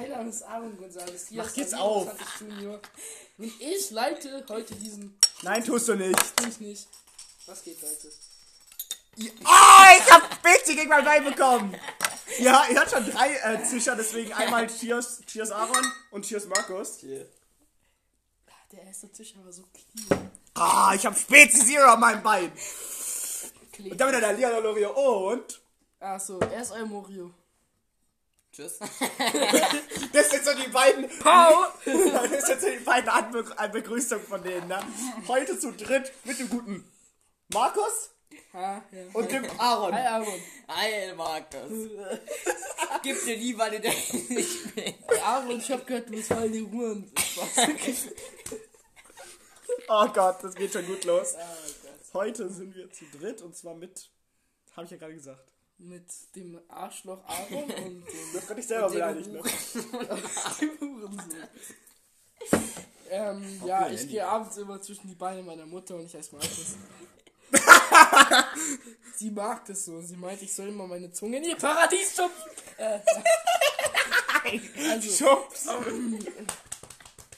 Mein Name ist Aaron González. Hier Mach ist jetzt auf. Junior. Und ich leite heute diesen. Nein, tust du nicht. Tue ich nicht. Was geht heute? Ah, ich hab Spezi gegen mein Bein bekommen. Ja, ihr habt schon drei äh, Zischer, deswegen einmal Cheers, Cheers Aaron und Cheers Markus. Ah, Der erste Tisch war so clean. Ah, ich hab Spezi Zero an meinem Bein. clean. Und dann wieder der Leon Lorio und... Achso, er ist euer Morio. Tschüss. Das sind so die beiden... Pau! Das sind so die beiden Anbe An Begrüßungen von denen, ne? Heute zu dritt mit dem guten Markus Ha, ja. und dem Aaron. Hi Aaron. Hi, Markus. Gib dir die, weil du nicht mehr. Aaron, ich hab gehört, du bist voll die Huren. Oh Gott, das geht schon gut los. Gott. Heute sind wir zu dritt und zwar mit... Habe ich ja gerade gesagt. Mit dem Arschloch Aaron und dem Das kann ich selber beleidigt, ne? Ähm, ja, ich gehe abends immer zwischen die Beine meiner Mutter und ich heiße Markus. sie mag das so. Sie meint, ich soll immer meine Zunge in ihr Paradies schubsen. Äh, also, Schubs.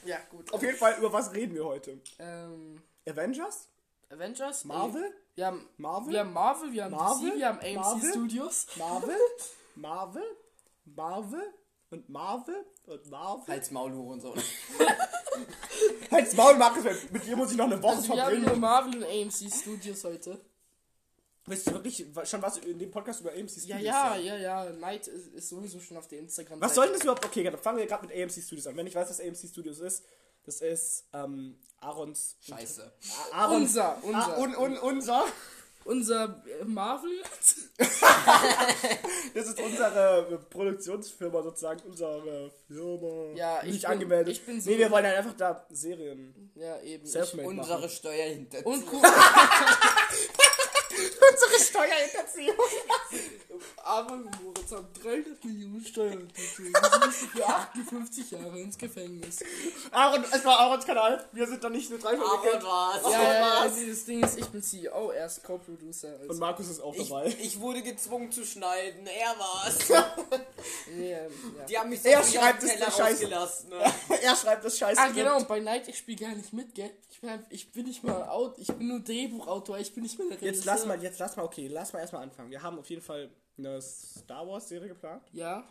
ja, gut. Auf jeden Fall, über was reden wir heute? Ähm, Avengers? Avengers? Marvel? Wir haben Marvel? Wir haben Marvel, wir haben Marvel? DC, wir haben AMC Marvel? Studios. Marvel? Marvel? Marvel? Und Marvel? Und Marvel? Halt's Maul, Hurensohn. Halt's Maul, Markus, mit dir muss ich noch eine Woche Also wir haben nur verbringen. Marvel und AMC Studios heute. Willst du wirklich schon was in dem Podcast über AMC Studios Ja, ja, ja, ja. Night ist, ist sowieso schon auf der Instagram. Was soll denn das überhaupt? Okay, dann fangen wir gerade mit AMC Studios an. Wenn ich weiß, was AMC Studios ist, das ist ähm, Aarons... Scheiße. Aaron, Unser, unser. Ah, un, un, unser. Unser äh, Marvel? Das ist unsere Produktionsfirma sozusagen, unsere Firma. Ja, ich nicht bin- angemeldet. ich bin so- nee, wir wollen halt einfach da Serien. Ja, eben. Selfmade Unsere machen. Steuerhinterziehung. Unsere Steuerhinterziehung. aber Moritz haben 300 Millionen Steuern unterzogen. Sie müssen für 58 Jahre ins Gefängnis. Aaron, es war Aarons Kanal. Wir sind da nicht nur drei Aber verwickelt. was? Ja, ja, ja, also das Ding ist, ich bin CEO, er ist Co-Producer. Und Also, Markus ist auch Ich, dabei. ich wurde gezwungen zu schneiden. Er war's. ja. Die haben mich Er so schreibt auf den es, Teller der Scheiß. rausgelassen. Ne? er schreibt das Scheiß. Ah, genau, und bei Night, ich spiele gar nicht mit, gell? Ich bin, halt- ich bin nicht mal Autor, ich bin nur Drehbuchautor, ich bin nicht mal der Jetzt lass mal, jetzt lass mal, okay, lass mal erstmal anfangen. Wir haben auf jeden Fall eine Star Wars Serie geplant. Ja?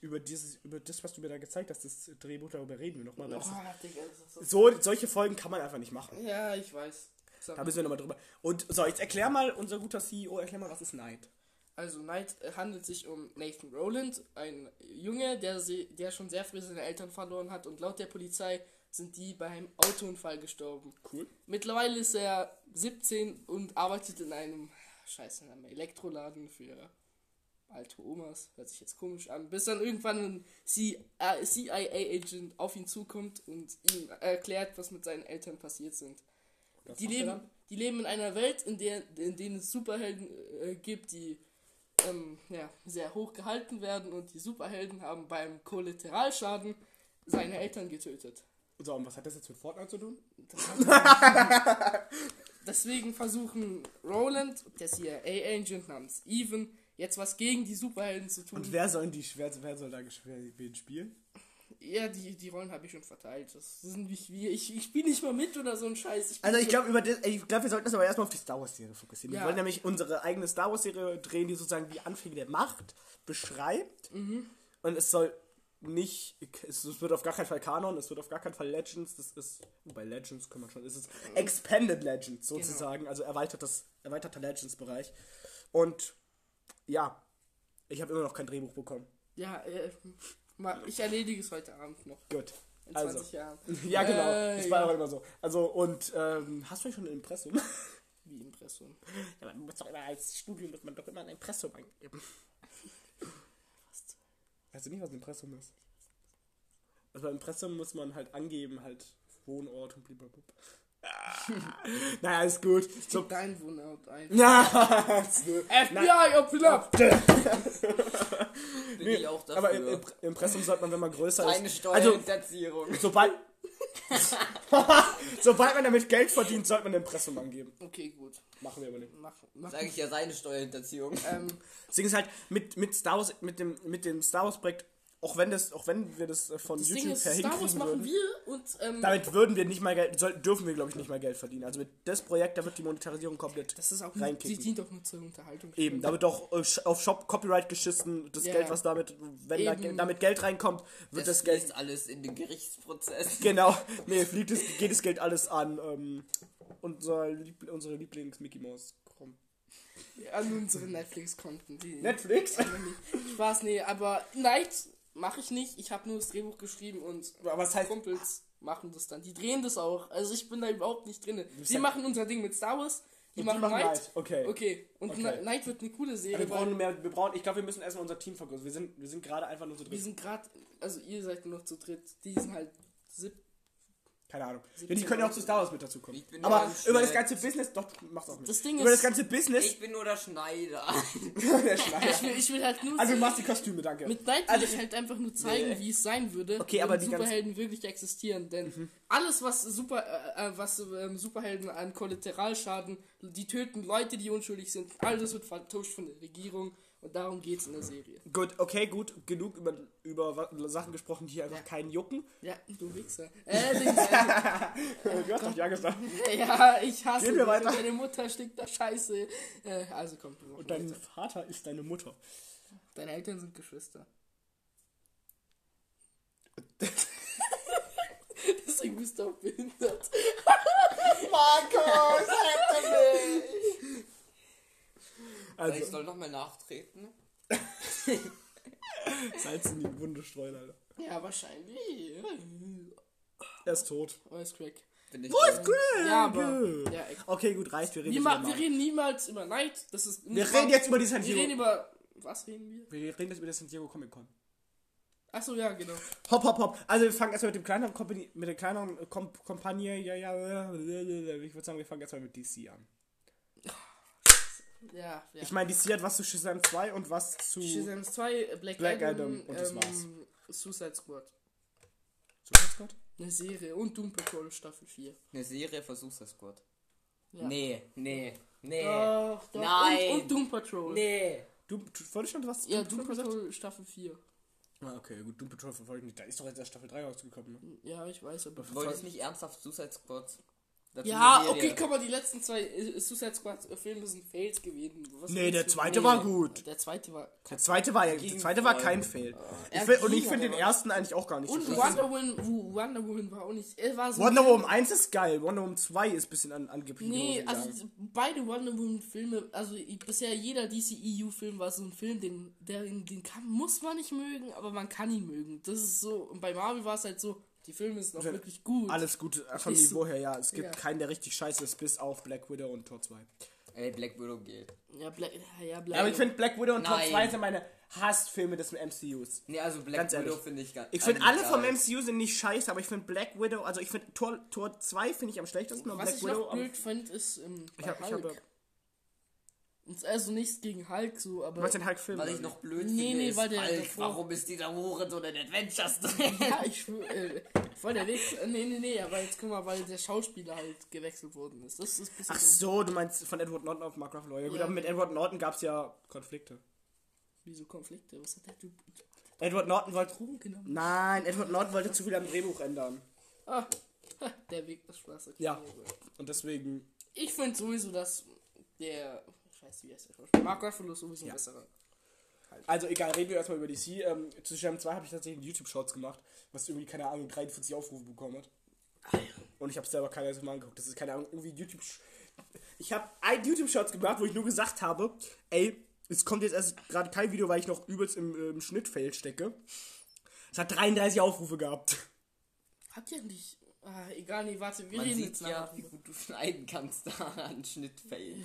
Über dieses, über das, was du mir da gezeigt hast, das Drehbuch, darüber reden wir nochmal. Oh. Digga, ist So, solche Folgen kann man einfach nicht machen. so. Ja, ich weiß. Da müssen wir nochmal drüber. Und so, jetzt erklär mal, unser guter CEO, erklär mal, was ist Night? Also Knight äh, handelt sich um Nathan Rowland, ein Junge, der, se- der schon sehr früh seine Eltern verloren hat und laut der Polizei sind die bei einem Autounfall gestorben. Cool. Mittlerweile ist er 17 und arbeitet in einem, scheiße, in einem Elektroladen für alte Omas. Hört sich jetzt komisch an. Bis dann irgendwann ein C- äh, CIA-Agent auf ihn zukommt und ihm erklärt, was mit seinen Eltern passiert sind. Das Die leben, die leben in einer Welt, in der in denen es Superhelden äh, gibt, die ähm, ja, sehr hoch gehalten werden und die Superhelden haben beim Kollateralschaden seine Eltern getötet. So, und was hat das jetzt mit Fortnite zu tun? Deswegen versuchen Roland, der CIA-Agent namens Even, jetzt was gegen die Superhelden zu tun. Und wer soll die, wer, wer soll da wen spielen? ja, die, die Rollen habe ich schon verteilt. Das sind nicht wir. Ich, ich spiele nicht mal mit oder so ein Scheiß. Ich Also ich glaube, über das, ich glaube, wir sollten uns aber erstmal auf die Star Wars Serie fokussieren. Ja. Wir wollen nämlich unsere eigene Star Wars Serie drehen, die sozusagen die Anfänge der Macht beschreibt. Mhm. Und es soll nicht, es wird auf gar keinen Fall Kanon, es wird auf gar keinen Fall Legends, das ist, bei Legends kann man schon, es ist Expanded Legends Genau. sozusagen, also erweitertes, erweiterter Legends-Bereich. Und ja, ich habe immer noch kein Drehbuch bekommen. Ja, äh, mal, ich erledige es heute Abend noch. Gut. In Also. 20 Jahren. Ja, genau. Äh, das war ja. aber immer so. Also, und ähm, hast du schon ein Impressum? Wie Impressum. Ja, man muss doch immer als Studium muss man doch immer ein Impressum eingeben. Weißt du nicht, was ein Impressum ist? Also beim Impressum muss man halt angeben, halt Wohnort und blablabla. naja, ist gut. So, Gib dein Wohnort ein. ja, FBI, open up! Bin ich auch dafür. aber im, im Impressum sollte man, wenn man größer Eine ist. Also, Steuerhinterziehung. sobald. sobald man damit Geld verdient, sollte man ein Impressum angeben. Okay, gut. Machen wir aber nicht. Mach, mach. Sag ich ja seine Steuerhinterziehung. Ähm, Das Ding ist halt, mit, mit Star Wars, mit dem, mit dem Star Wars Projekt auch wenn das, auch wenn wir das äh, von Das YouTube Ding ist, her Star Wars machen würden, wir und ähm, damit würden wir nicht mal Geld, soll, dürfen wir glaube ich nicht mal Geld verdienen. Also mit das Projekt, da wird die Monetarisierung komplett das ist auch die reinkicken. dient doch nur zur Unterhaltung. Eben, da wird doch äh, auf Shop Copyright geschissen. Das Ja. Geld, was damit, wenn da, damit Geld reinkommt, wird Das das, Geld fließt alles in den Gerichtsprozess. genau, nee, fliegt es, geht das Geld alles an ähm, unser Liebl unsere Lieblings Mickey Mouse. Komm. An unsere Netflix-Konten. Netflix? Spaß, nee, aber Night mache ich nicht. Ich habe nur das Drehbuch geschrieben und Aber was heißt Kumpels machen das dann. Die drehen das auch. Also ich bin da überhaupt nicht drin. Die ja- machen unser Ding mit Star Wars. Die, Und machen, Night. Okay. Okay. Und Okay. Ni- Night wird eine coole Serie. Wir brauchen mehr, wir brauchen, ich glaube, wir müssen erstmal unser Team vergrößern. Wir sind, wir sind gerade einfach nur zu wir dritt. sind gerade, also ihr seid nur noch zu dritt. Die sind halt sieb Keine Ahnung. Ja, die 17 können ja auch zu Star Wars mit dazu kommen. Ich bin Aber über das ganze Business, doch, du machst auch mit. Das Ding über ist- das ganze Business, Ich bin nur der Schneider. der Schneider. ich, will, ich will halt nur Also du machst die Kostüme, danke. Mit Night will Also ich halt einfach nur zeigen, Nee. wie es sein würde, Okay, aber wenn die Superhelden wirklich existieren. Denn alles, was Super, äh, äh, was ähm, Superhelden an Kollateralschaden, die töten Leute, die unschuldig sind, all das wird vertuscht von der Regierung. Und darum geht's in der Serie. Gut, okay, gut. Genug über, über Sachen gesprochen, die hier einfach keinen jucken. Ja, du Wichser. Äh, Dings, äh, du hast doch ja gesagt. ja, ich hasse Gehen wir weiter. Deine Mutter stinkt nach Scheiße. Äh, also komm, wir machen Und dein weiter. Vater ist deine Mutter. Deine Eltern sind Geschwister. Deswegen bist du auch behindert. Markus, rette mich! Ich Also, soll nochmal nachtreten. Salz in die Wunde streuen, Alter. Ja, wahrscheinlich. Er ist tot. Oh, ist crack. Bin ich Wo ist Greg? Ja, aber. Ja. Okay, gut, reicht. Wir reden, Wir, jetzt ma- über wir reden niemals über Night. Das ist wir reden jetzt über die San Wir reden Diego. über. Was reden wir? Wir reden jetzt über die San Diego Comic Con. Achso, ja, genau. Hopp, hopp, hopp. Also wir fangen erstmal mit dem kleineren Company, mit der kleineren Komp Kompanie, ja, ja, ich würde sagen, wir fangen erstmal mit DC an. Ja, ja. Ich meine, DC hat was zu Shazam 2 und was zu Shazam 2, Black, Black Adam, Adam und das ähm, Suicide Squad. Suicide Squad? Eine Serie und Doom Patrol Staffel 4. Eine Serie für Suicide Squad. Ja. Nee, nee, nee. Doch, doch. Nein. Und, und Doom Patrol. Nee. Du, du wolltest schon was? Ja, Doom Doom Patrol Patrol Staffel 4. gesagt? Ah, okay, gut, Doom Patrol verfolge ich nicht. Da ist doch jetzt erst Staffel 3 rausgekommen, ne? Ja, ich weiß, aber. Du wolltest nicht ernsthaft Suicide Squad. Dazu Ja, okay, guck mal, die letzten zwei äh, Suicide Squad äh, Filme sind Fails gewesen. Was Nee, der zweite Nee, war gut. Der zweite war. Der zweite war ja, der zweite war kein Fail. Ich find, und ich finde den ersten eigentlich auch gar nicht Und so schlecht. Wonder Woman, Wo- Wonder Woman war auch nicht. Er war so Wonder Woman 1 ist geil, Wonder Woman 2 ist ein bisschen an, angeblich. Nee, ich also sagen. beide Wonder Woman Filme, also i- bisher jeder DCEU Film war so ein Film, den, der, den kann, muss man nicht mögen, aber man kann ihn mögen. Das ist so, und bei Marvel war es halt so, die Filme sind auch Ja, wirklich gut. Alles gut äh, vom Ist so- Niveau her, ja. Es gibt Ja. keinen, der richtig scheiße ist, bis auf Black Widow und Tor 2. Ey, Black Widow geht. Ja, Black, ja, Black Aber ich finde Black Widow und Tor Nein. 2 sind meine Hassfilme des MCUs. Nee, also Black Ganz. Widow finde ich gar Ich finde eigentlich alle vom geil. MCU sind nicht scheiße, aber ich finde Black Widow, also ich finde Tor, Tor 2 finde ich am schlechtesten und Was Black ich Widow noch blöd finde, ist ähm, Ich hab- ich Hulk. habe- Und also nichts gegen Hulk so, aber. Meinst den Hulk-Film? Was ich noch blöd Nee, finde, nee, ist, weil der Alter, davor- warum ist dieser Hure so in Adventures drin? ja, ich schwör, äh, voll der Weg. Nee, nee, nee, aber jetzt guck mal, weil der Schauspieler halt gewechselt worden ist. Das ist Ach so, du meinst von Edward Norton auf Mark Ruffalo. Ja gut, Ja. aber mit Edward Norton gab es ja Konflikte. Wieso Konflikte? Was hat der Typ? Edward Norton wollte... Drogen genommen? Nein, Edward Norton wollte zu viel am Drehbuch ändern. Ah, der Weg des Spaß. okay. Ja. Und deswegen... Ich finde sowieso, dass der. Der Schauspieler? Mark Ruffalo ist sowieso ein Ja. besserer. Also egal, reden wir erstmal über DC. Ähm, zu Shazam 2 habe ich tatsächlich YouTube-Shorts gemacht, was irgendwie, keine Ahnung, 43 Aufrufe bekommen hat. Und ich habe selber keiner so mal angeguckt. Das ist keine Ahnung, irgendwie YouTube... Ich habe ein YouTube-Shorts gemacht, wo ich nur gesagt habe, ey, es kommt jetzt erst gerade kein Video, weil ich noch übelst im, ähm, Schnittfeld stecke. Es hat 33 Aufrufe gehabt. Hat ja nicht. Ah, egal, nee, warte, wir Man reden sieht jetzt ja, wie gut du schneiden kannst da an Schnittfällen.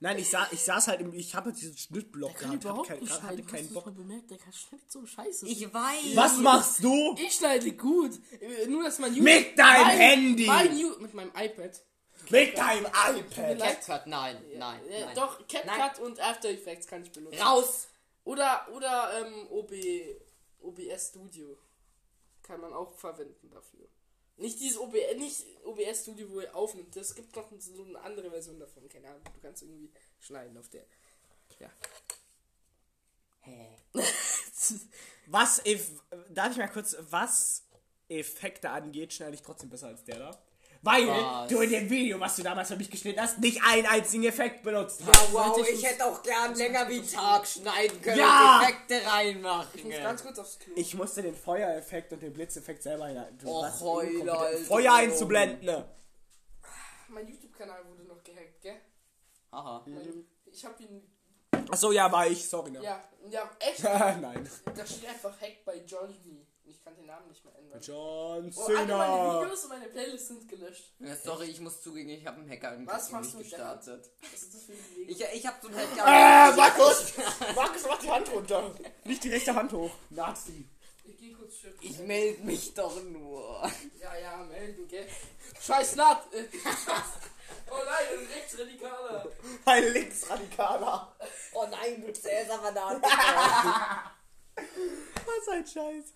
Nein, ich, sa ich saß halt im... Ich habe halt diesen Schnittblock Der kann gehabt. überhaupt hatte, nicht kein, hatte schneiden. keinen Hast Bock. schon bemerkt, der kann schneidet so scheiße. Ich weiß. Was machst du? Ich schneide gut. Nur, dass mein Mit deinem Handy! Mein mit meinem iPad. Mit deinem iPad! CapCut, nein, nein, Äh, nein. Doch, CapCut und After Effects kann ich benutzen. Raus! Oder, oder ähm, OB, OBS Studio. Kann man auch verwenden dafür. Nicht dieses OB, nicht OBS Studio, wo ihr aufnimmt. Es gibt noch so eine andere Version davon. Keine Ahnung. Du kannst irgendwie schneiden auf der. Ja. Hä? Was if, darf ich mal kurz, was Effekte angeht, schneide ich trotzdem besser als der da. Weil Was? du in dem Video, was du damals für mich geschnitten hast, nicht einen einzigen Effekt benutzt Ja, hast. wow, Warte, ich ich hätte auch gern länger wie Tag schneiden können Ja! und Effekte reinmachen. Ich muss ganz kurz aufs Klo. Ich musste den Feuereffekt und den Blitzeffekt selber hinein. Du Och, warst heul, inkompetent, Alter. Feuer einzublenden. ne? mein YouTube-Kanal wurde noch gehackt, gell? Aha. Mein, ich hab ihn. Achso, ja, war ich, sorry. Ne? Ja, ja, echt. Nein. Da steht einfach Hack bei Johnny. Ich kann den Namen nicht mehr ändern. John Oh, alle meine Cena. Videos und meine Playlists sind gelöscht. Ja, sorry, ich muss zugeben, ich habe einen Hacker im Was machst du gestartet. Was ist das für ein? Ich, ich habe so einen Äh, Hacker. Markus! Markus, mach die Hand runter. Nicht die rechte Hand hoch. Nazi. Ich geh kurz schiffen. Ich melde mich doch nur. Ja, ja, melden, gell? Scheiß Nat! Äh, oh nein, ein Rechtsradikaler! Ein Linksradikaler. Oh nein, du Cäsar-Bananen. Was ein Scheiß.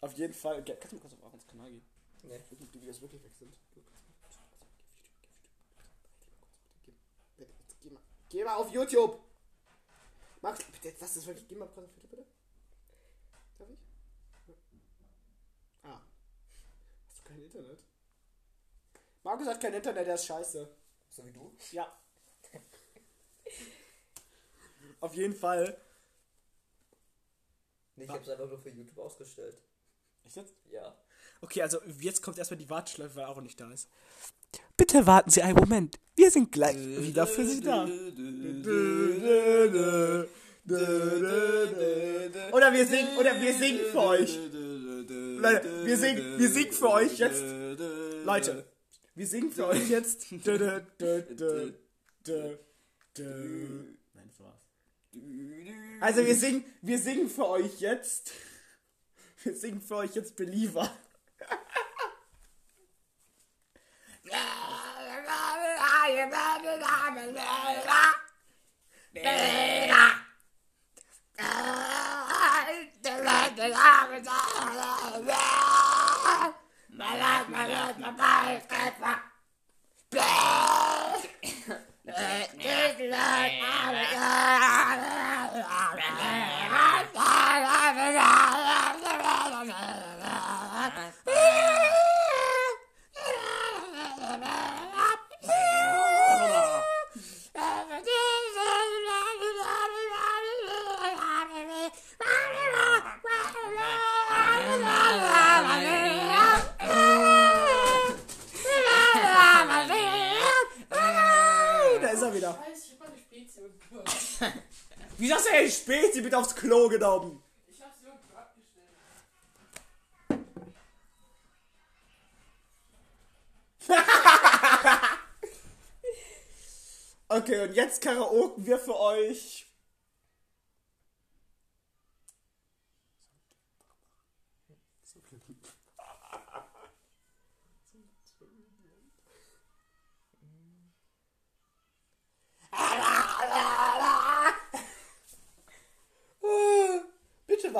Auf jeden Fall. Kannst du mal kurz auf Aarons Kanal gehen? Nee. Ich weiß nicht, ob die Videos wirklich weg sind. Geh mal, geh mal auf YouTube! Max, bitte, jetzt lass das wirklich. Geh mal kurz auf YouTube, bitte. Darf ich? Ah. Hast du kein Internet? Markus hat kein Internet, der ist scheiße. So wie du? Ja. Auf jeden Fall. Nee, ich hab's einfach nur für YouTube ausgestellt. Echt jetzt? Ja. Okay, also jetzt kommt erstmal die Warteschleife, weil Aaron nicht da ist. Bitte warten Sie einen Moment. Wir sind gleich wieder für Sie da. Oder wir singen, oder wir singen für euch. Leute, wir singen, wir singen für euch jetzt. Leute, wir singen für euch jetzt. Nein, das war's. Also wir singen, wir singen für euch jetzt. Singen für euch jetzt Believer. Da ist er wieder. Scheiße, ich hab meine Spezie gehört. Wie sagst du, hey, spät, sie wird aufs Klo genommen. Ich hab sie irgendwo abgestellt. Okay, und jetzt karaoken wir für euch. Ah, Bitte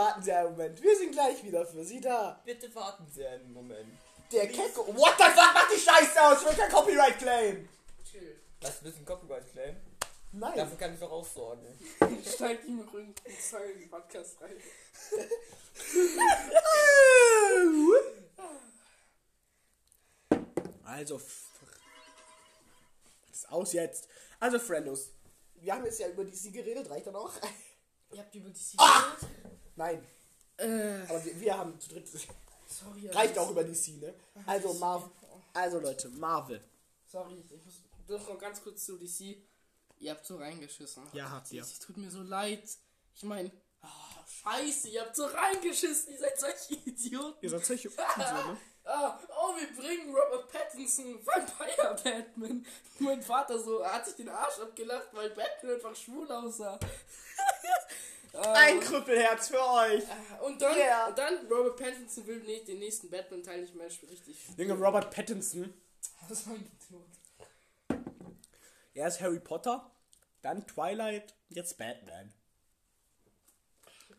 Moment. Wir sind gleich wieder für Sie da. Bitte warten Sie einen Moment. Der Kecko. What the fuck? Mach die Scheiße aus! Ich will kein Copyright Claim! Chill. Lass ein bisschen Copyright claim. Nein. Dafür kann ich doch aussorgen. Ich steig die noch in die den Podcast rein. Also, was ist aus jetzt? Also, Friendos, wir haben jetzt ja über DC geredet, reicht dann auch? Ihr habt über die Sie Ah! geredet? Nein, Äh, aber wir, wir haben zu dritt. sorry. Reicht auch über DC, ne? Also, Marvel. Also, Leute, Marvel. Sorry, ich muss doch noch ganz kurz zu DC. Ihr habt so reingeschissen. Ja, habt ihr. Es tut mir so leid. Ich meine, scheiße, ihr habt so reingeschissen. Ihr seid solche Idioten. Ihr seid solche Unsinn, ne? Ah, oh, wir bringen Robert Pattinson Vampire Batman. Mein Vater so hat sich den Arsch abgelacht, weil Batman einfach schwul aussah. Ein Krüppelherz für euch. Und dann, Yeah. und dann Robert Pattinson will nicht den nächsten Batman-Teil nicht mehr richtig. Junge, Robert Pattinson. Das war ein Idiot. Erst Harry Potter, dann Twilight, jetzt Batman.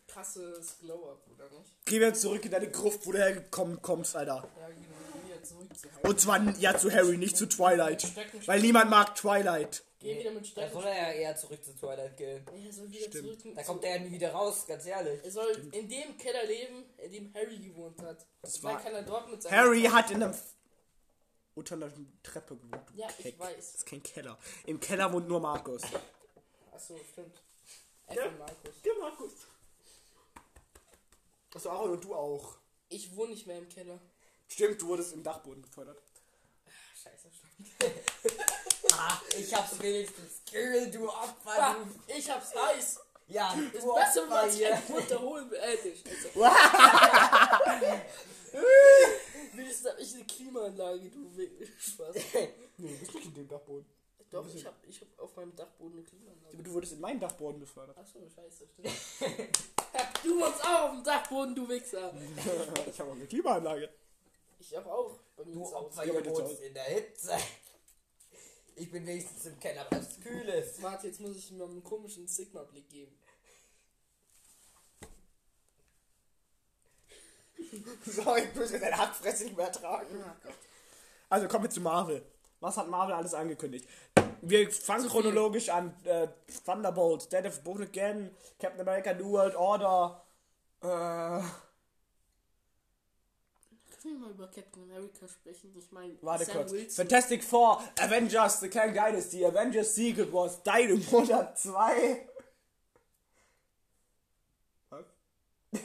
Krasses Glow-Up, oder nicht? Geh wieder zurück in deine Gruft, wo du hergekommen kommst, Alter. Ja, genau. Wieder zurück zu Harry. Und zwar ja zu Harry, nicht zu Twilight. Weil niemand mag Twilight. Geh wieder mit Da Steffen. soll er ja eher zurück zu Twilight gehen. Er soll wieder Stimmt. zurück. Da kommt er ja nie wieder raus, ganz ehrlich. Er soll in dem Keller leben, in dem Harry gewohnt hat. Das war- kann er dort mit seinem. Harry hat in einem. unter einer Treppe gewohnt. Ja, ich Keck. weiß. Das ist kein Keller. Im Keller wohnt nur Markus. Achso, stimmt. F Ja. Markus. Der Markus. Achso, Aaron und du auch. Ich wohne nicht mehr im Keller. Stimmt, du wurdest im Dachboden befördert. Scheiße, stimmt. Ich hab's wenigstens. Kill, du Opfer, Ah, du. ich hab's heiß. Ja, Ist du besser, Opfer als ich hier. einen runterholen will. Äh, Scheiße. Willst du, hab ich eine Klimaanlage, du Spaß. Nee, du bist nicht in dem Dachboden. Doch, ich hab, ich hab auf meinem Dachboden eine Klimaanlage. Du wurdest in meinen Dachboden befördert. Achso, scheiße, stimmt. du wohnst auch auf dem Dachboden, du Wichser. ich habe auch eine Klimaanlage. Ich hab auch. Bei mir Du. Opfer, aber zu wohnst in der Hitze. Ich bin wenigstens im Keller, weil es kühl ist. Warte, jetzt muss ich ihm mal einen komischen Sigma-Blick geben. So, ich muss jetzt deine Hackfresse nicht mehr ertragen. Oh Gott. Also kommen wir zu Marvel. Was hat Marvel alles angekündigt? Wir fangen chronologisch an. Äh, Thunderbolt, Dead of Both Again, Captain America New World Order. Äh, Können wir mal über Captain America sprechen? Ich meine, warte Sam kurz. Wilson. Fantastic Four, Avengers, The Kang Dynasty, Avengers Secret Wars, Dynamite 2. Was?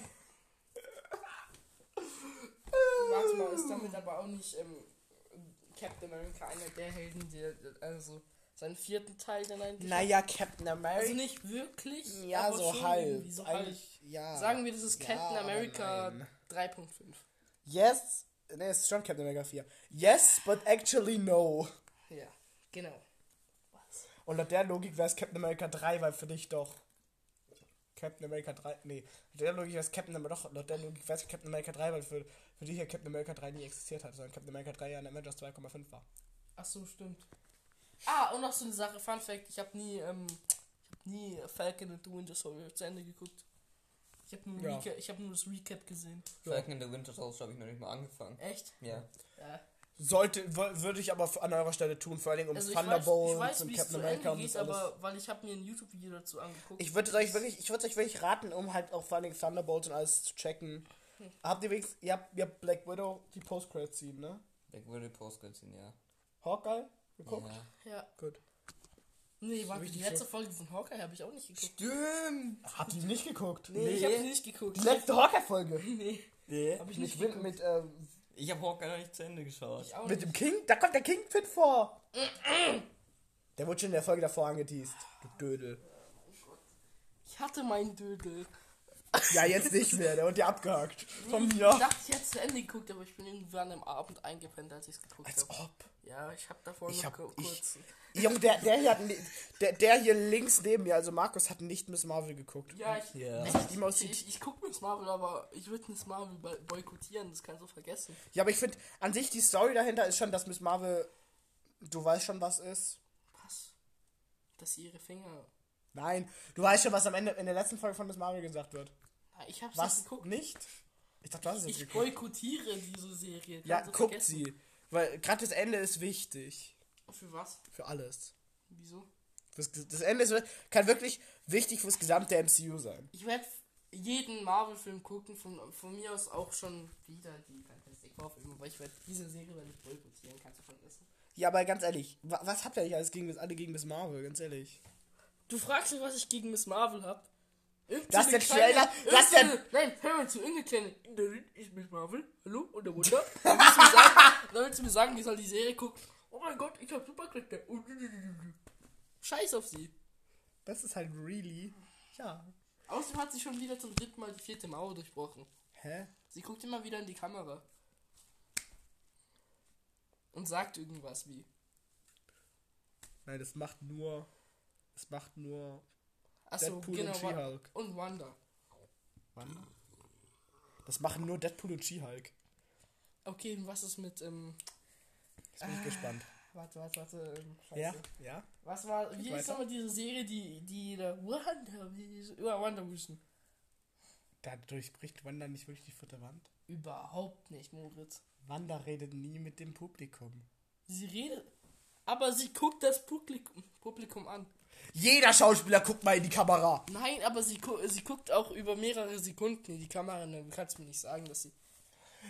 Warte mal, ist damit aber auch nicht ähm, Captain America einer der Helden, der also seinen vierten Teil dann eigentlich. Naja, Captain Also America. nicht wirklich. ja, aber so schon halb. So halb. Eigentlich, ja. Sagen wir, das ist Ja, Captain aber America nein. 3.5. Yes. Ne, es ist schon Captain America 4. Yes, but actually no. Ja, genau. Und laut der Logik wäre es Captain America 3, weil für dich doch. Captain America 3. Nee, laut der Logik wäre es Captain America. Doch, laut der Logik wäre es Captain America 3, weil für, für dich ja Captain America 3 nie existiert hat, sondern Captain America 3 ja in Avengers 2,5 war. Ach so, stimmt. Ah, und noch so eine Sache, Fun Fact, ich habe nie, ähm, ich hab nie Falcon and the Winter Soldier zu Ende geguckt. Ich habe nur, Ja. Recap- ich hab nur das Recap gesehen. Falcon in the Winter Soldier habe ich noch nicht mal angefangen. Echt? Ja. Ja. Sollte, w- würde ich aber an eurer Stelle tun, vor allem um Also ich weiß, weiß und Captain America und geht, das alles. aber weil ich habe mir ein YouTube-Video dazu angeguckt. Ich würde euch wirklich, ich würde euch wirklich raten, um halt auch vor allem Thunderbolts und alles zu checken. Habt ihr wenigstens, ihr habt, ihr habt Black Widow die Post-Credit-Scene, ne? Back würde Post gesehen, ja. Hawkeye geguckt? Ja. ja. Gut. Nee, warte, die letzte Folge von Hawkeye habe ich auch nicht geguckt. Stimmt! Habt ihr nicht geguckt? Nee, ich habe nicht geguckt. Die letzte Hawkeye-Folge. Nee, Nee. habe ich nicht mit, geguckt. mit, ähm, Ich habe Hawkeye noch nicht zu Ende geschaut. Ich auch mit nicht. dem King? Da kommt der Kingpin vor. Der wurde schon in der Folge davor angeteased. Du Dödel. Ich hatte meinen Dödel. Ja, jetzt nicht mehr. Der wird dir abgehakt. Von Ich mir. dachte, ich hätte zu Ende geguckt, aber ich bin irgendwann am Abend eingepennt, als ich es geguckt Als habe. ob. Ja, ich habe davor Ich noch hab- ku- ich- kurz. Junge, der, der, hier hat, der, der hier links neben mir, also Markus, hat nicht Miss Marvel geguckt. Ja, ich, Ja. ich, ich, ich, ich, ich gucke Miss Marvel, aber ich würde Miss Marvel boy- boykottieren, das kannst du vergessen. Ja, aber ich finde, an sich die Story dahinter ist schon, dass Miss Marvel, du weißt schon, was ist. Was? Dass sie ihre Finger. Nein, du weißt schon, was am Ende in der letzten Folge von Miss Marvel gesagt wird. Ich hab's Was? nicht geguckt. Nicht? Ich dachte, du hast es jetzt Ich geguckt. boykottiere diese Serie. Ja, guckt vergessen. sie. Weil gerade das Ende ist wichtig. Für was? Für alles. Wieso? Das, das Ende ist, kann wirklich wichtig fürs gesamte MCU sein. Ich werde jeden Marvel-Film gucken, von, von mir aus auch schon wieder die Fantastic Four-Filme, aber ich werde diese Serie werde ich boykottieren, kannst du vergessen. Ja, aber ganz ehrlich, wa was habt ihr eigentlich alles gegen Miss, alle gegen Miss Marvel? Ganz ehrlich. Du fragst mich, was ich gegen Miss Marvel hab. Das ist der Trailer, das ist der- Nein, hör mal zu, irgendeine kleine. Darin ist Miss Marvel. Hallo? Und der Mutter? Dann willst du mir sagen, dann willst du mir sagen, ich soll die Serie gucken. Oh mein Gott, ich hab Superkräfte. Scheiß auf sie. Das ist halt really. Ja. Außerdem hat sie schon wieder zum dritten Mal die vierte Mauer durchbrochen. Hä? Sie guckt immer wieder in die Kamera. Und sagt irgendwas wie. Nein, das macht nur. Das macht nur. Achso, Deadpool genau. und She-Hulk. Und Wanda. Wann? Das machen nur Deadpool und She-Hulk. Okay, und was ist mit, ähm. Jetzt bin ich gespannt. Warte, warte, warte. Ähm. Ja? Ja? Was war. Wie ist nochmal diese Serie, die. die der WandaVision. Über WandaVision. Dadurch bricht Wanda nicht wirklich die vierte Wand. Überhaupt nicht, Moritz. Wanda redet nie mit dem Publikum. Sie redet. Aber sie guckt das Publikum, Publikum an. Jeder Schauspieler guckt mal in die Kamera. Nein, aber sie, gu sie guckt auch über mehrere Sekunden in die Kamera. Du kannst mir nicht sagen, dass sie.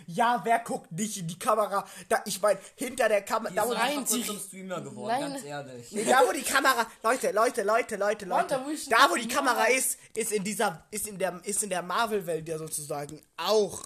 Ja, wer guckt nicht in die Kamera? Da, ich meine, hinter der Kamera. Da, kurz sie- zum Streamer geworden, Nein. ganz ehrlich. Nee, da wo die Kamera, Leute, Leute, Leute, Leute, Mann, Leute, da da wo die Kamera ist, ist in dieser, ist in der, ist in der Marvel-Welt ja sozusagen auch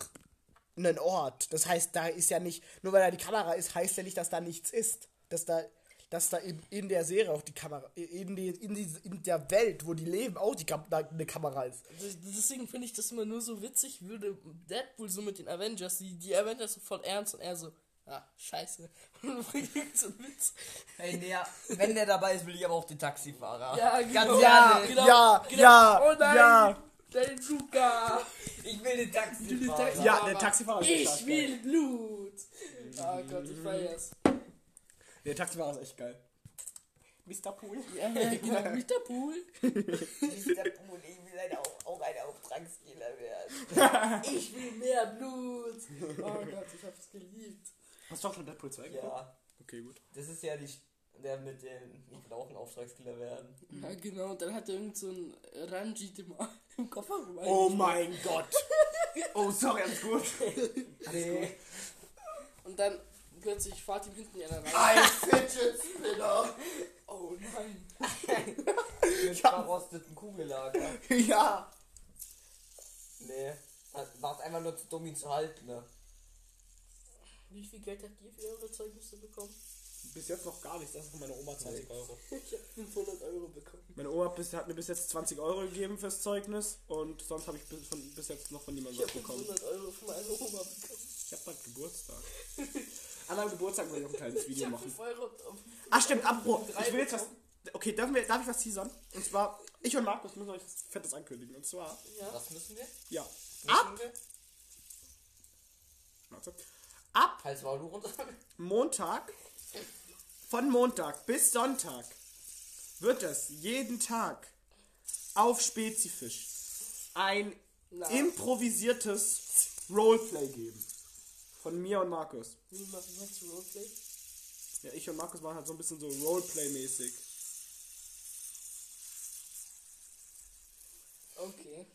ein Ort. Das heißt, da ist ja nicht, nur weil da die Kamera ist, heißt ja nicht, dass da nichts ist. Dass da, dass da in, in der Serie auch die Kamera, in, die, in, die, in der Welt, wo die leben, auch die Kam da eine Kamera ist. Deswegen finde ich das immer nur so witzig, würde Deadpool so mit den Avengers, die, die Avengers so voll ernst und er so, ah, scheiße. Und so einen Witz. Hey, der, wenn der dabei ist, will ich aber auch den Taxifahrer. Ja, Ganz genau. Ja, ehrlich. Genau, ja, genau. ja, Oh nein, ja. dein Luca. Ich will den Taxifahrer. Taxi- Ja, der Taxifahrer ist Ich will Blut. Oh Gott, ich feier's. Der Taxifahrer ist echt geil. Mr. Pool. Ja, genau, Mr. Pool. Mr. Pool, ich will ein, auch, auch ein Auftragskiller werden. Ich will mehr Blut. Oh Gott, ich hab's geliebt. Hast du auch schon Deadpool 2 geguckt? Ja, Okay, gut. das ist ja die, der mit dem, ich will auch ein Auftragskiller werden. Ja, genau, und dann hat er irgend so ein Ranjit im, im Kofferraum. Oh mein Gott. Oh, sorry, alles gut. Nee. Und dann plötzlich fahrt ihm hinten einer rein. Ein Fidget Spinner. Oh nein. Mit verrosteten Kugellager. Ja. Nee. War einfach nur zu dumm, ihn zu halten, ne? Wie viel Geld habt ihr für eure Zeugnisse bekommen? Bis jetzt noch gar nichts. Das ist von meiner Oma 20 Euro. Ich hab 500 Euro bekommen. Meine Oma hat mir bis jetzt 20 Euro gegeben fürs Zeugnis und sonst habe ich bis, von, bis jetzt noch von Ich niemandem hab was bekommen. 500 Euro von meiner Oma bekommen. Ich habe bald Geburtstag. An meinem Geburtstag will ich auch ein kleines Video machen. 5 Euro. Ah, stimmt, apropos. Ich will jetzt was. Okay, dürfen wir, darf ich was teasern? Und zwar, ich und Markus müssen euch was Fettes ankündigen. Und zwar, Ja. Was müssen wir? ja. Müssen wir? Warte. Ab Hals runter. Montag, von Montag bis Sonntag, wird es jeden Tag auf Spezifisch ein Na. improvisiertes Roleplay geben. Von mir und Markus. Wie machst du jetzt Roleplay? Ja, ich und Markus waren halt so ein bisschen so Roleplay-mäßig. Okay.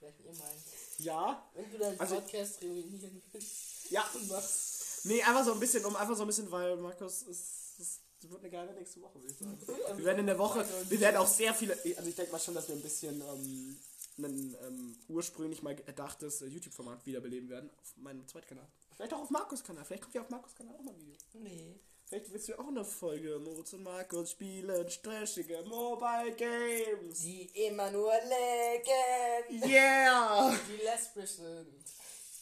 Wenn ihr meint. Ja, Wenn du deinen Also- Podcast ruinieren willst. ja. Und machst. Nee, einfach so ein bisschen, um einfach so ein bisschen, weil Markus ist, ist das wird eine geile nächste Woche, würde ich sagen. Wir werden in der Woche, wir werden auch sehr viele, also ich denke mal schon, dass wir ein bisschen ähm, ein ähm, ursprünglich mal erdachtes äh, YouTube-Format wiederbeleben werden auf meinem Zweitkanal. Vielleicht auch auf Markus Kanal, vielleicht kommt ja auf Markus Kanal auch mal ein Video. Nee. Vielleicht willst du ja auch eine Folge Moritz und Markus spielen stressige Mobile Games. Die immer nur lecken. Yeah! Die lesbisch sind.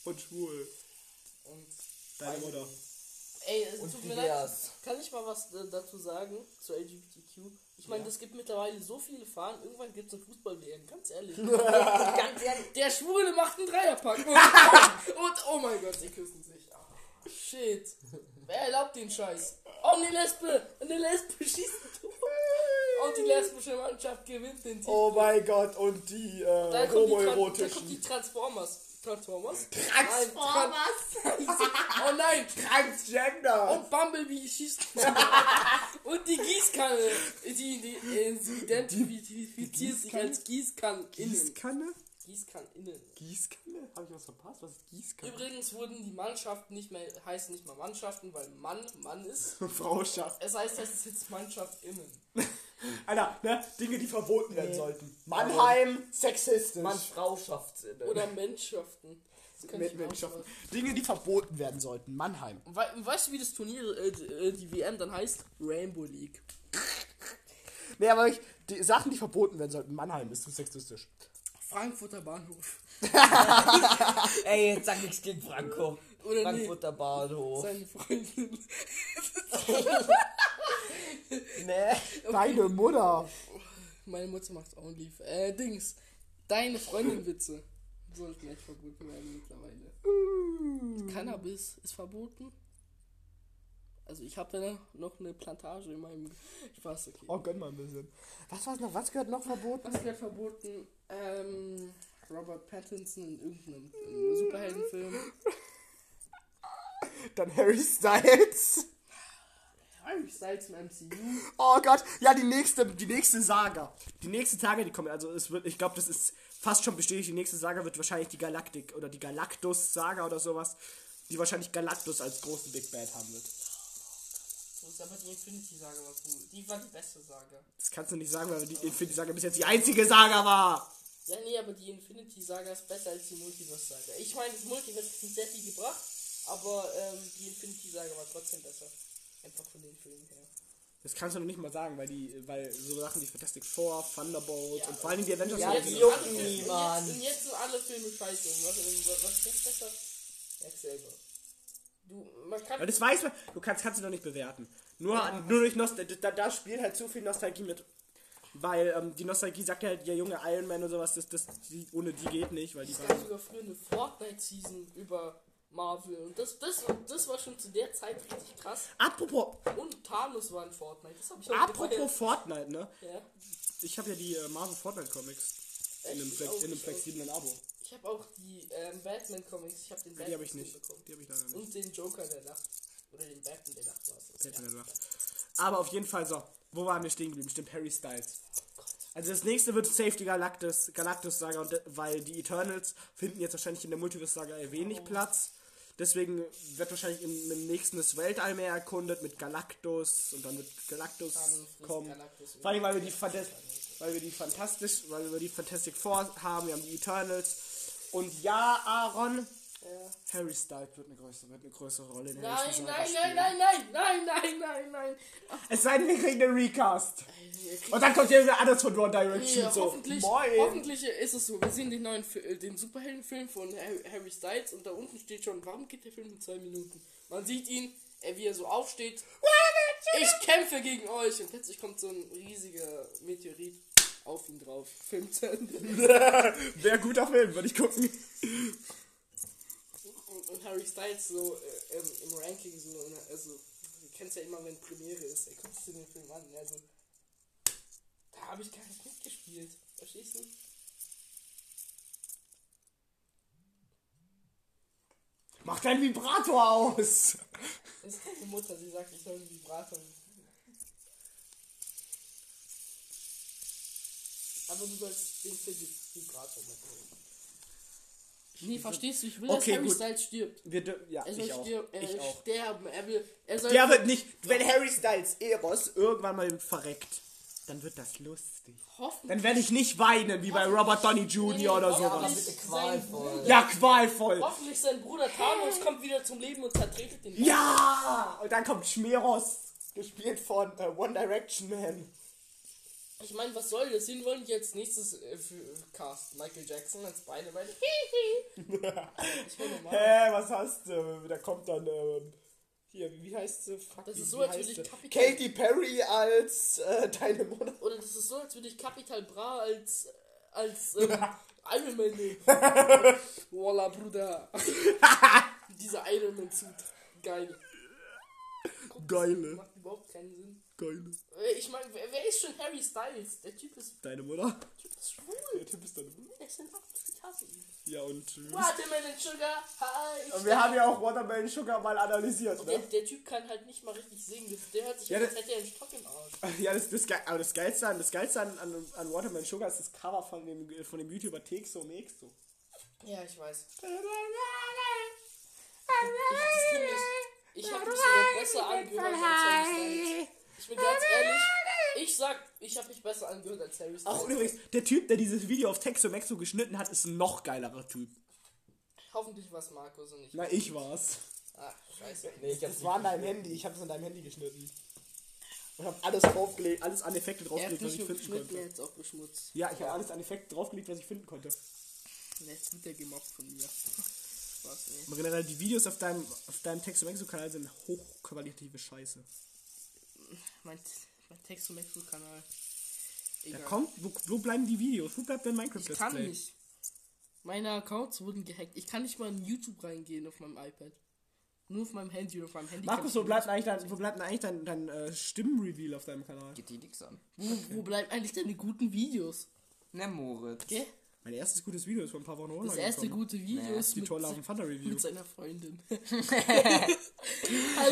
Und schwul. Und. Deine Mutter. Ey, es tut mir leid. Kann ich mal was äh, dazu sagen zu LGBTQ? Ich meine, Ja. es gibt mittlerweile so viele Fahnen. Irgendwann gibt es eine Fußball-WM, ganz ehrlich. Ganz ehrlich. Der Schwule macht einen Dreierpack. Und, und oh mein Gott, sie küssen sich. Shit. Wer erlaubt den Scheiß? Oh, eine Lesbe. Eine Lesbe schießt ein Tor. Und die lesbische Mannschaft gewinnt den Titel. Oh mein Gott, und die äh, Tran- da kommt die. Transformers. Transformers? Transformers? Oh nein. Transgender! Und Bumblebee schießt. und die Gießkanne. Die, die, äh, sie identifiziert sich als Gießkanninnen. Gießkanne? Gießkanninnen. Gießkanne? Habe ich was verpasst? Was ist Gießkanne? Übrigens wurden die Mannschaften nicht mehr, heißen nicht mehr Mannschaften, weil Mann Mann ist. Frau schafft. Es heißt, es ist jetzt Mannschaftinnen. Alter, ne? Dinge, die verboten werden sollten. Mannheim, sexistisch. Mann, Frau schafft's. in der- Oder Mannschaften. Das kann Mit ich mir auch Dinge, die verboten werden sollten. Mannheim. We weißt du, wie das Turnier, äh, die- äh, die WM dann heißt? Rainbow League. Nee, aber ich, die Sachen, die verboten werden sollten. Mannheim ist zu sexistisch. Frankfurter Bahnhof. Ey, jetzt sag nichts gegen Franco. Oder Frankfurter Bahnhof. Seine Freundin. Nee. Deine Mutter. Meine Mutter macht Only. Äh, Dings. Deine Freundin-Witze sollten echt verboten werden mittlerweile. Cannabis ist verboten. Also ich habe da noch eine Plantage in meinem Spaß, okay. Oh, gönn mal ein bisschen. Was war's noch? Was gehört noch verboten? Was wird verboten? Ähm, Robert Pattinson in irgendeinem Superheldenfilm. Dann Harry Styles. Harry Styles im MCU. Oh Gott, ja, die nächste, die nächste Saga. Die nächste Saga, die kommt, also es wird, ich glaube, das ist fast schon bestätigt, die nächste Saga wird wahrscheinlich die Galaktik oder die Galactus-Saga oder sowas, die wahrscheinlich Galactus als großen Big Bad haben wird. So ist aber die Infinity-Saga war cool. Die war die beste Saga. Das kannst du nicht sagen, weil die Infinity-Saga bis jetzt die einzige Saga war. Ja, nee, aber die Infinity-Saga ist besser als die Multiverse-Saga. Ich meine, das Multiverse hat nicht sehr viel gebracht, aber ähm, die Infinity-Saga war trotzdem besser. Einfach von den Filmen her. Das kannst du noch nicht mal sagen, weil die, weil so Sachen wie Fantastic Four, Thunderbolt Ja, und vor allem die Avengers Ja, sind die jetzt- jucken alle Filme- niemand. Und jetzt, sind alle Filme scheiße. Und was, was, was ist jetzt besser? Jetzt selber. Du, man kann. Weil das weiß man, du kannst, kannst du noch nicht bewerten. Nur, nur durch Nostalgie, da, da spielt halt zu viel Nostalgie mit. Weil ähm, die Nostalgie sagt ja halt, der junge Iron Man und sowas, das, das, die, ohne die geht nicht, weil die Es gab sogar früher eine Fortnite-Season über Marvel. Und das, das, das war schon zu der Zeit richtig krass. Apropos, Und Thanos war in Fortnite. Das ich auch apropos gefeiert. Fortnite, ne? Ja. Ich habe ja die äh, Marvel Fortnite Comics in einem, Echt? Flex, in einem flexiblen Abo. Ich habe auch die ähm, Batman-Comics. Ich habe den Die Batman habe ich nicht. bekommen. Die habe ich leider nicht. Und den Joker der Nacht. Oder den Batman der Nacht war es. Batman der Nacht. Aber auf jeden Fall so. Wo waren wir stehen geblieben? Stimmt, Harry Styles. Also das nächste wird Safety Galactus, Galactus Saga, und, de- weil die Eternals finden jetzt wahrscheinlich in der Multiverse Saga eher wenig Platz. Deswegen wird wahrscheinlich im, im nächsten das Weltall mehr erkundet mit Galactus und dann wird Galactus Dann kommen. Galactus Vor allem, weil wir die Fantas weil wir die fantastisch, weil wir die Fantastic Four haben, wir haben die Eternals. Und ja, Aaron, Ja. Harry Styles wird eine größere, wird eine größere Rolle in der nächsten Nein, Saga nein, spielen. nein, nein, nein, nein, nein, nein, nein. Es sei denn, wir kriegen einen Recast. Ach, Und dann kommt ja wieder anders von One Direction. Ja, so. hoffentlich, Moin. hoffentlich ist es so. Wir sehen den neuen äh, den Superheldenfilm von Harry, Styles und da unten steht schon, warum geht der Film in zwei Minuten? Man sieht ihn, er, wie er so aufsteht. Ich kämpfe gegen euch und plötzlich kommt so ein riesiger Meteorit auf ihn drauf. Film zu Ende. Wäre guter Film, würde ich gucken. Harry Styles so äh, im, im Ranking so, ne, also du kennst ja immer, wenn Premiere ist, er guckt sich den Film an, also da habe ich gar nicht mitgespielt. Verstehst du? Mach dein Vibrator aus. Das ist meine Mutter, sie sagt, ich soll einen Vibrator. Aber du sollst den Vibrator mitnehmen. Nee, verstehst du? Ich will, Okay, dass Harry gut. Styles stirbt. Wir, dür- ja, Er soll ich auch. stirb, er ich auch. sterben. Er will. Er soll. Der wird nicht, wenn Harry Styles Eros irgendwann mal verreckt, dann wird das lustig. hoffen. Dann werde ich nicht weinen, wie bei Robert Downey Jr. oder sowas. qualvoll. Ja, qualvoll. Hoffentlich sein Bruder Thanos kommt wieder zum Leben und zertretet den. Ja! Und dann kommt Schmeros, gespielt von äh, One Direction Man. Ich meine, was soll das? Wen wollen jetzt nächstes äh, für äh, Cast? Michael Jackson als Spider-Man? normal. Hä, was hast du? Da kommt dann, ähm, hier, wie, heißt sie? Fuck, Das wie- ist so, als würde ich sie? Kapital. Katy Perry als äh, deine Mutter. Oder das ist so, als würde ich Capital Bra als. als. Ähm, Iron Man nehmen. Voila, Bruder. Dieser Iron Man-Suit. Geil. Guck, das Geile. Macht überhaupt keinen Sinn. Geile. Äh, Ich meine, wer, wer ist schon Harry Styles? Der Typ ist, Deine Mutter? der typ ist schwul. Der Typ ist deine Mutter. Der ist ein. Ich hasse ihn. Ja, und. äh, Watermelon Sugar, hi. Und wir haben ja auch Watermelon Sugar mal analysiert, Der, ne? der Typ kann halt nicht mal richtig singen. Der hört sich Ja, an, als hätte er einen Stock im Arsch. Ja, das, das, aber das Geilste an, das Geilste an, an, an Watermelon Sugar ist das Cover von dem, von dem YouTuber Texo Mexo. Ja, ich weiß. Ich, ist, ich habe mich sogar besser angehört als Harry Styles. Ich bin ganz ehrlich, ich sag, ich habe mich besser angehört als Harry Styles. Auch übrigens, der Typ, der dieses Video auf Texo Mexo geschnitten hat, ist ein noch geilerer Typ. Hoffentlich war es Markus und nicht. Na, ich war's. Ach, scheiße. Nee, ich hab's Das war an deinem Handy, ich hab's an deinem Handy geschnitten. Und hab alles draufgelegt, alles an Effekte draufgelegt, was ich finden konnte. hat auch beschmutzt. Ja, ich habe alles an Effekte draufgelegt, was ich finden konnte. Jetzt wird der gemobbt von mir. Spaß, ey. Aber generell, die Videos auf deinem, auf deinem Texo Mexo-Kanal sind hochqualitative Scheiße. Mein, mein Text zum kanal Ja, komm, wo, wo bleiben die Videos? Wo bleibt dein Minecraft Ich kann Play? nicht. Meine Accounts wurden gehackt. Ich kann nicht mal in YouTube reingehen auf meinem iPad. Nur auf meinem Handy oder auf meinem Handy. Markus, wo nicht. bleibt eigentlich dein, wo bleibt denn eigentlich dein, dein äh, Stimmenreveal auf deinem Kanal? Geht die nix an. Wo, wo bleiben eigentlich deine guten Videos? Ne, Moritz. Gell? Mein erstes gutes Video ist vor ein paar Wochen online Das erste gekommen. gute Video ist Die Love and Thunder Review. mit seiner Freundin.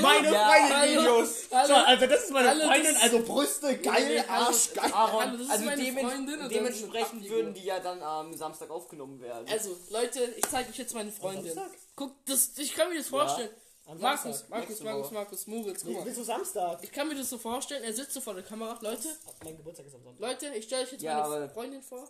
Meine Ja, Freunde-Videos! hallo. So, also das ist meine Hallo, Freundin, also Brüste, geil, Hallo, Arsch, geil. Hallo, Aaron, also meine demen Freundin und dementsprechend würden die ja dann am Samstag aufgenommen werden. Also, Leute, ich zeige euch jetzt meine Freundin. Samstag? Guck, das, ich kann mir das vorstellen. am Markus. Markus, Markus. Markus, Moritz, guck mal. Du Samstag? Ich kann mir das so vorstellen, er sitzt so vor der Kamera. Leute, Mein Geburtstag ist am Sonntag. Leute, ich stelle euch jetzt Ja, meine Freundin vor.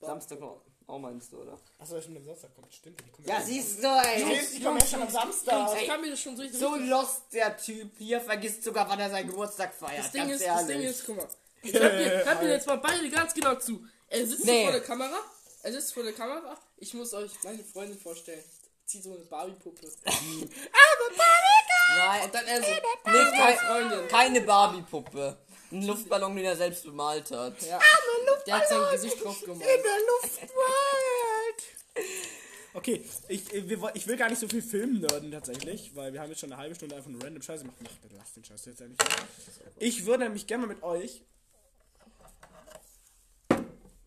Samstag noch. Auch meinst du, oder? Achso, ich bin am Samstag kommt. Stimmt, die kommen Ja, siehst du, ey. Jungs, die kommen ja schon am Samstag. Ich kann mir das schon so So lost der Typ hier vergisst sogar, wann er seinen Geburtstag feiert. Das Ding, ganz ist, ehrlich. das Ding ist, guck mal. Ich hab mir, hab jetzt mal beide ganz genau zu. Er sitzt Nee. vor der Kamera. Er sitzt vor der Kamera. Ich muss euch meine Freundin vorstellen. Zieht so eine Barbie-Puppe. Nein, Und dann er so. nee, meine kein, Freundin. keine Barbie-Puppe. Ein Luftballon, den er selbst bemalt hat. Ja. Der hat sein Gesicht drauf gemalt. der Luftwelt. Okay, ich, äh, ich will gar nicht so viel filmen nörden tatsächlich, weil wir haben jetzt schon eine halbe Stunde einfach nur random Scheiße gemacht. Mach bitte, lass den Scheiß jetzt endlich. Ich würde nämlich gerne mal mit euch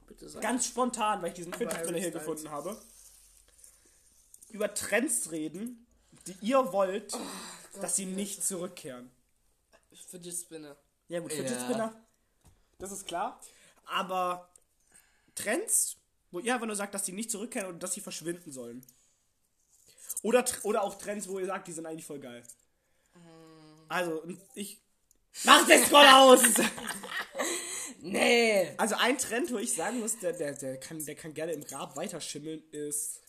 Bitte sag. ganz spontan, weil ich diesen Fitness hier gefunden habe, über Trends reden, die ihr wollt, dass sie nicht zurückkehren. Fidget Spinner. Ja gut, Ja. Fidget Spinner, das ist klar. Aber Trends, wo ihr einfach nur sagt, dass sie nicht zurückkehren oder dass sie verschwinden sollen. Oder, oder auch Trends, wo ihr sagt, die sind eigentlich voll geil. Also, und ich... Mach das voll aus! Nee. Also ein Trend, wo ich sagen muss, der, der, der, kann, der kann gerne im Grab weiterschimmeln, ist...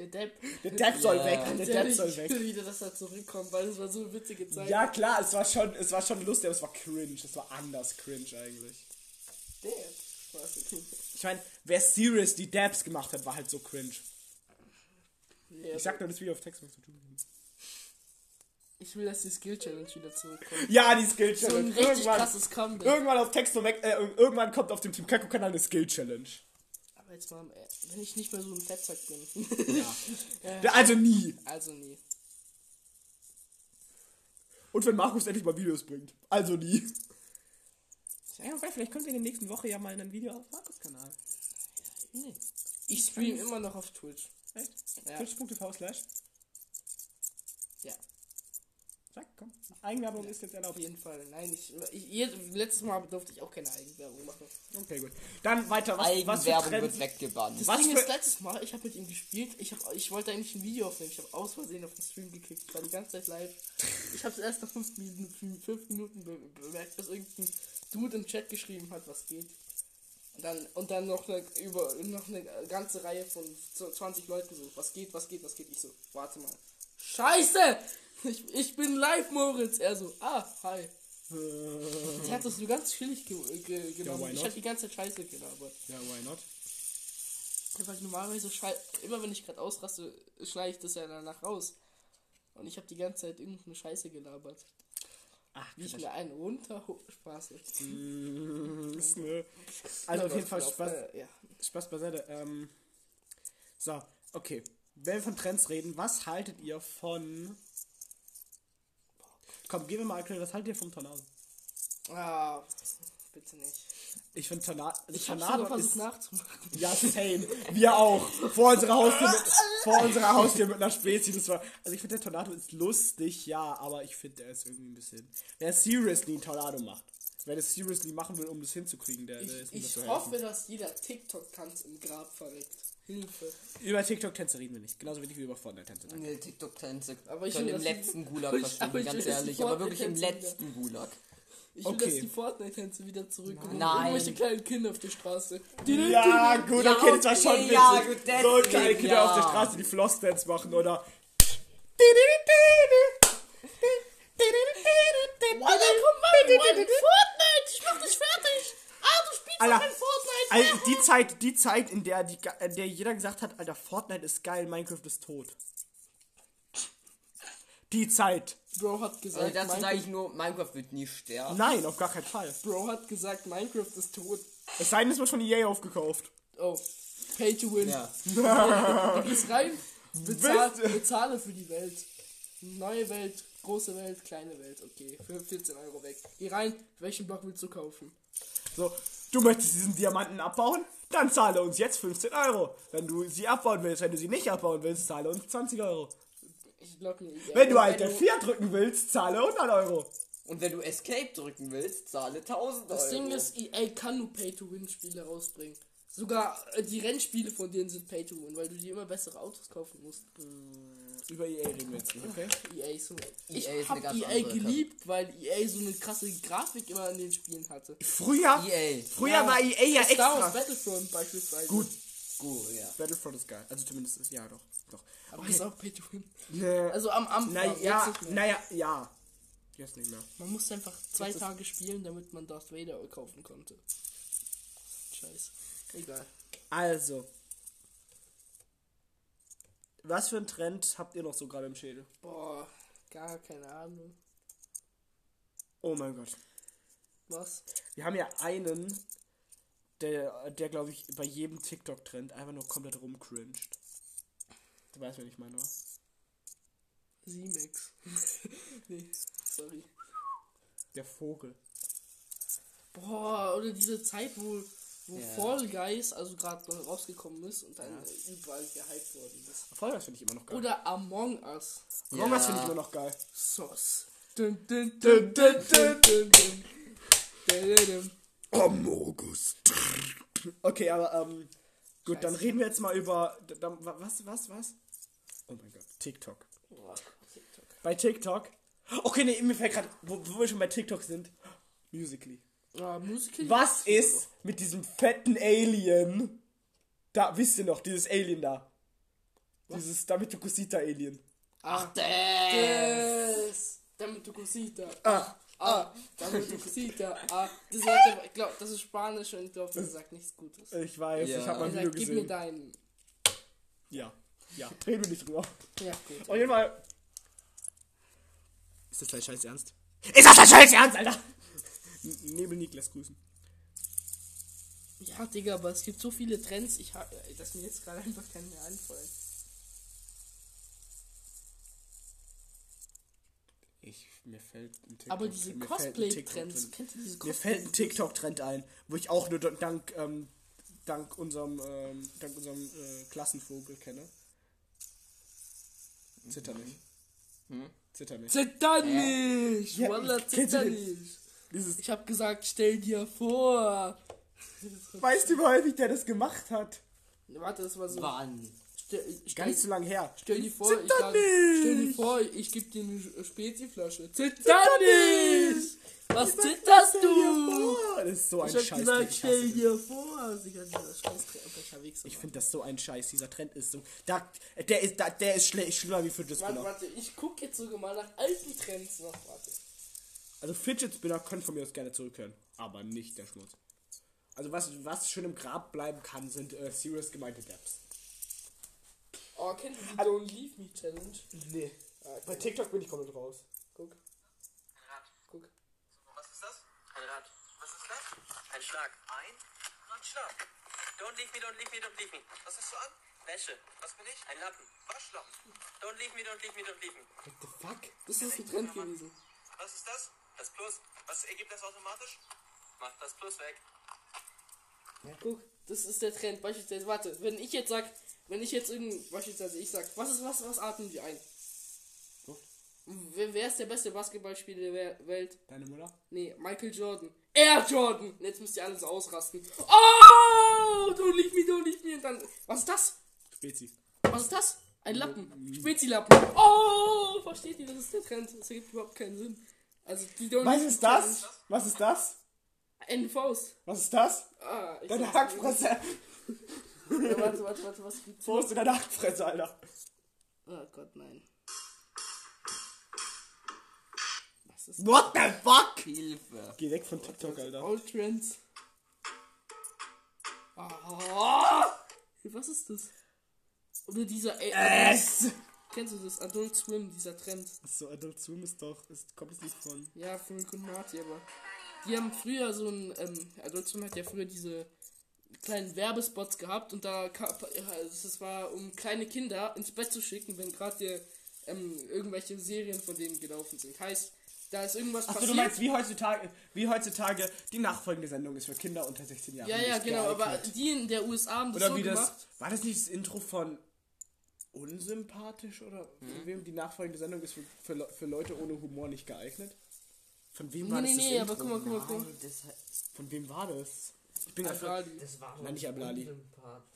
Der Depp. Der Depp soll Ja. weg, der Depp soll ich weg. will wieder, dass er zurückkommt, weil es war so eine witzige Zeit. Ja klar, es war schon, es war schon lustig, aber es war cringe. Es war anders cringe eigentlich. Spaß. Ich meine, wer seriously Dabs gemacht hat, war halt so cringe. Ja, Ich sag nur das Video auf Text, was zu tun ich will, dass die Skill Challenge wieder zurückkommt. Ja, die Skill So ein Challenge. richtig irgendwann, krasses Comeback. irgendwann auf Text weg, äh, irgendwann kommt auf dem Team Kakko Kanal eine Skill Challenge. Aber jetzt mal, äh, wenn ich nicht mehr so ein Fettsack bin. Ja, Also nie. also nie. Und wenn Markus endlich mal Videos bringt. Also nie. Ja, vielleicht kommt in der nächsten Woche ja mal ein Video auf Markus Kanal. Nee. Ich stream immer noch auf Twitch. Echt? Ja. Twitch.tv slash. Ja, Sag, komm. Eigenwerbung ist jetzt auf erlaubt. jeden Fall. Nein, ich, ich letztes Mal durfte ich auch keine Eigenwerbung machen. Okay, gut. Dann weiter. Was, was Eigenwerbung Trends? wird weggebannt. Das Was Ding ist, letztes Mal, ich habe mit ihm gespielt, ich, hab, ich wollte eigentlich ein Video aufnehmen, ich habe aus Versehen auf den Stream geklickt, ich war die ganze Zeit live. Ich habe es erst nach 5 Minuten, fünf Minuten be bemerkt, dass irgendein Dude im Chat geschrieben hat, was geht. Und dann, und dann noch eine, über, noch eine ganze Reihe von so 20 Leuten so, was geht, was geht, was geht. Ich so, warte mal. Scheiße! Ich, ich bin live, Moritz. Er so, ah, hi. Der hat das so ganz chillig ge ge genommen. why ich hab die ganze Zeit Scheiße gelabert. Ja, why not? Ja, weil normalerweise schrei immer wenn ich gerade ausraste, schneide ich das ja danach raus. Und ich habe die ganze Zeit irgendeine Scheiße gelabert. Ach, Wie ich mir einen runter Spaß jetzt. ne. Also auf jeden Fall Spaß, Äh, ja. Spaß beiseite. Ähm, so, okay. Wenn wir von Trends reden, was haltet ihr von. Komm, gehen wir mal aktuell, was haltet ihr vom Tornado? Ah, bitte nicht. Ich finde Tornado. Ich habe Tornado versucht ist. nachzumachen. Ja, same. Wir auch. Vor unserer Haustür mit, vor unserer Haustür mit einer Spezi. Das war, also ich finde, der Tornado ist lustig, ja, aber ich finde, der ist irgendwie ein bisschen. Wer seriously einen Tornado macht. Wer das seriously machen will, um das hinzukriegen, der, der ist Ich, mir ich hoffe, dass jeder TikTok-Tanz im Grab verreckt. Hilfe. Über TikTok-Tänze reden wir nicht. Genauso wenig wie über Fortnite-Tänze. Nee, TikTok-Tänze Aber ich will, im letzten Gulag will, ganz ehrlich. Aber wirklich im letzten Gulag. Ich will, Okay. dass die Fortnite-Tänze wieder zurückkommen. Nein. Irgendwelche kleinen Kinder auf der Straße. Ja, gut, Ja, okay, das war schon witzig. ja, gut, so kleine Kinder ja. auf der Straße, die Flossdance machen, oder? Alter, komm mal, Mann, Fortnite! Ich mach dich fertig! Ah, du spielst Alter, Alter, die Zeit, die Zeit, in der, die, in der jeder gesagt hat, Alter, Fortnite ist geil, Minecraft ist tot. Die Zeit. Bro hat Also gesagt, dazu sage Minecraft, ich nur, Minecraft wird nie sterben. Nein, auf gar keinen Fall. Bro hat gesagt, Minecraft ist tot. Es sei denn, es wird von EA aufgekauft. Oh, pay to win. Ja. Du gehst rein, bezahl, bezahle für die Welt. Neue Welt, Große Welt, kleine Welt, okay. Für 14 Euro weg. Geh rein, welchen Block willst du kaufen? So, du möchtest diesen Diamanten abbauen? Dann zahle uns jetzt 15 Euro. Wenn du sie abbauen willst, wenn du sie nicht abbauen willst, zahle uns 20 Euro. Ich glaub mir. Wenn du halt F4 drücken willst, zahle 100 Euro. Und wenn du Escape drücken willst, zahle 1000 Euro. Das Ding ist, EA kann nur Pay-to-Win-Spiele rausbringen. Sogar äh, die Rennspiele von denen sind Pay-to-Win, weil du dir immer bessere Autos kaufen musst. Über EA reden wir jetzt nicht, okay? EA ist so. Ich EA ist hab eine ganz EA geliebt, weil EA so eine krasse Grafik immer in den Spielen hatte. Früher, EA. früher war EA ja Star Wars extra. Battlefront beispielsweise. Gut, Gut, ja. Battlefront ist geil. Also zumindest ist, ja doch. doch. Aber ist auch Pay-to-Win. Nee. Also am Anfang. naja, naja, ja. Jetzt nicht mehr. Man musste einfach zwei Jetzt ist- Tage spielen, damit man Darth Vader kaufen konnte. Scheiße. Egal. Also. Was für ein Trend habt ihr noch so gerade im Schädel? Boah, gar keine Ahnung. Oh mein Gott. Was? Wir haben ja einen, der, der glaube ich, bei jedem TikTok-Trend einfach nur komplett rumcringed. Du weißt, wen ich meine, oder? Z-Max. nee, sorry. Der Vogel. Boah, oder diese Zeit, wo, wo Ja. Fall Guys, also gerade neu rausgekommen ist und dann äh, überall gehypt worden ist. Voll, das finde ich immer noch geil. Oder Among Us. Warum das Ja. finde ich immer noch geil? Sauce. Dun. Amogus. Okay, aber ähm, gut, dann reden wir jetzt mal über dann, was, was, was? Oh mein Gott, TikTok. TikTok. Bei TikTok. Okay, nee, mir fällt gerade, wo, wo wir schon bei TikTok sind. Musically. Ah, Musik. Was ist mit diesem fetten Alien? Da, wisst ihr noch, dieses Alien da. Dieses Damit Kusita Alien. Ach, der. das. Damit du cosita. Ah, Ah, damit. Ah, das sagt aber, ich glaube, das ist Spanisch und ich glaube, das sagt nichts Gutes. ich weiß, Ja. ich habe mal Er ein Video sagt, gib mir gesehen. deinen. Ja, ja, reden wir nicht drüber. Ja, gut. Auf jeden Fall. Ist das dein Scheiß Ernst? Ist das dein Scheiß Ernst, Alter? Nebel Niklas grüßen. Ja, Digga, aber es gibt so viele Trends, ich hab, äh, dass mir jetzt gerade einfach keinen mehr einfallen. Ich, mir fällt ein TikTok. Aber diese Cosplay-Trends, kennt ihr diese Mir fällt ein TikTok-Trend ein, wo ich auch nur dank, ähm, dank unserem, ähm, dank unserem äh, Klassenvogel kenne. Zitter nicht. Zitter nicht. Zitter nicht! Ja, Wallah, zitter nicht! Dieses, Ich hab gesagt, stell dir vor! weißt du, wie häufig der das gemacht hat? Warte, das war so. Wann? Stell, Gar nicht so lange her. stell dir vor, ich Zitter sag, stell dir nicht! vor, ich geb dir eine Speziflasche. Zitter nicht! Was zitterst du? Das ist so ein Ich hab Scheiß. gesagt, ich stell hasse das. dir vor! Ich finde das so ein Scheiß. Dieser Trend ist so. Da, der ist, da, der ist schle schlimmer wie Fidget Warte, Spinner. warte, ich guck jetzt sogar mal nach alten Trends noch. Warte. Also Fidget Spinner können von mir aus gerne zurückkehren. Aber nicht der Schmutz. Also was, was schön im Grab bleiben kann, sind äh, serious gemeinte Dabs. Oh, kennt ihr die Don't Leave Me Challenge? Nee. Bei TikTok bin ich komplett raus. Guck. Guck. Was ist das? Ein Rad. Was ist das? Ein Schlag. Ein Ratschlag. Don't leave me, don't leave me, don't leave me. Was hast du an? Wäsche. Was bin ich? Ein Lappen. Waschlappen. Don't leave me, don't leave me, don't leave me. What the fuck? Das ist ein Trend gewesen. Was ist das? Das Plus. Was ergibt das automatisch? Mach das Plus weg. Guck, das ist der Trend. Beispielsweise, warte, wenn ich jetzt sag, wenn ich jetzt irgend, beispielsweise ich sag, was ist was, was atmen die ein? Luft. Wer, wer ist der beste Basketballspieler der We- Welt? Deine Mutter? Nee, Michael Jordan. Air Jordan! Jetzt müsst ihr alles ausrasten. Oh! Leave me, don't leave me. Und dann, was ist das? Spezi. Was ist das? Ein Lappen. Spezilappen. Oh! Versteht ihr, das ist der Trend. Das ergibt überhaupt keinen Sinn. Also, Was ist das? Was ist das? Faust. Was ist das? Ah, ich Deine Hackfresse. Ja, warte, warte, warte, was gibt's? Wo ist deine Hackfresse, Alter? Oh Gott, nein. Was ist What the fuck? Hilfe. Geh weg von TikTok, Alter. All Trends. Ah, was ist das? Oder dieser Es! Kennst du das Adult Swim, dieser Trend? So, Adult Swim ist doch, ist, kommt es nicht von. Ja, von Rick und Marty, aber die haben früher so ein, ähm, Adult Swim hat ja früher diese kleinen Werbespots gehabt und da das war um kleine Kinder ins Bett zu schicken, wenn gerade ähm, irgendwelche Serien von denen gelaufen sind. Heißt, da ist irgendwas Achso, passiert. du meinst, wie heutzutage, wie heutzutage die nachfolgende Sendung ist für Kinder unter 16 Jahren. ja, ja, genau, aber geeignet. die in der USA haben das Oder so wie gemacht. das. War das nicht das Intro von Unsympathisch oder Mhm. von wem die nachfolgende Sendung ist für, für, für Leute ohne Humor nicht geeignet? Von wem Nee, war nee, das? das nee, Intro? aber guck mal, guck mal, guck mal. Von wem war das? Ich bin einfach. Das war doch Nein, nicht Ablali.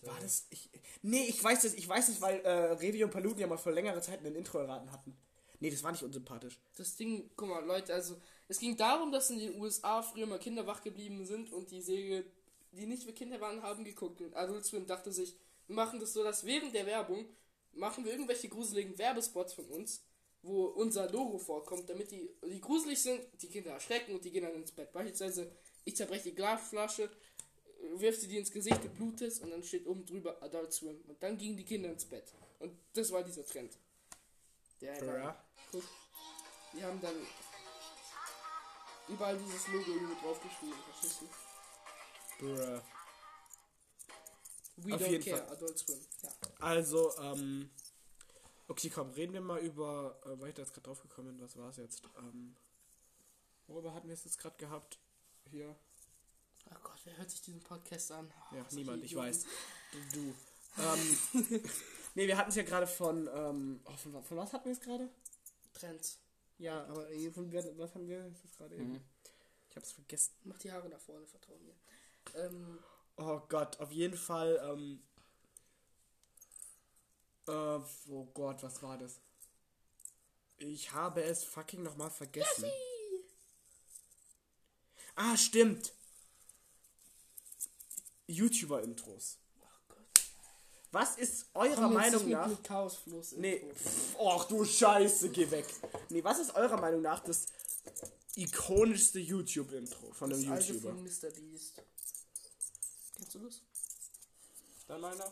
War das? Ich, nee, ich weiß das, ich weiß das, weil äh, Revi und Paluten ja mal vor längerer Zeit ein Intro erraten hatten. Nee, das war nicht unsympathisch. Das Ding, guck mal, Leute, also es ging darum, dass in den USA früher mal Kinder wach geblieben sind und die Serie, die nicht für Kinder waren, haben geguckt. Und Adult Swim dachte sich, wir machen das so, dass während der Werbung machen wir irgendwelche gruseligen Werbespots von uns, wo unser Logo vorkommt, damit die, die gruselig sind, die Kinder erschrecken und die gehen dann ins Bett. Beispielsweise, ich zerbreche die Glasflasche, wirf sie dir ins Gesicht, du blutest und dann steht oben drüber Adult Swim. Und dann gingen die Kinder ins Bett. Und das war dieser Trend. Der war, guck, die haben dann überall dieses Logo irgendwie draufgeschrieben, verstehst du? Bruh. We Auf don't jeden care, Fall. Adult Swim. Ja. Also, ähm. Okay, komm, reden wir mal über. Äh, weil ich da jetzt gerade drauf gekommen bin, was war es jetzt? Ähm. Worüber hatten wir es jetzt gerade gehabt? Hier. Oh Gott, wer hört sich diesen Podcast an? Oh, Ja, niemand, ich Idioten. weiß. Du. Ähm, nee, wir hatten es ja gerade von, ähm, oh, von, von was hatten wir es gerade? Trends. Ja, aber äh, von was haben wir jetzt gerade eben? Ich hab's vergessen. Mach die Haare nach vorne, vertrau mir. Ähm, Oh Gott, auf jeden Fall, ähm, äh, oh Gott, was war das? Ich habe es fucking nochmal vergessen. Ah, stimmt. YouTuber-Intros. oh Gott. Was ist eurer Komm Meinung nach... mit Chaosfluss. Nee, pff, ach du Scheiße, geh weg. Nee, was ist eurer Meinung nach das ikonischste YouTube-Intro von einem Das alte YouTuber? von Mr. Beast. Kennst du das? Dein meiner?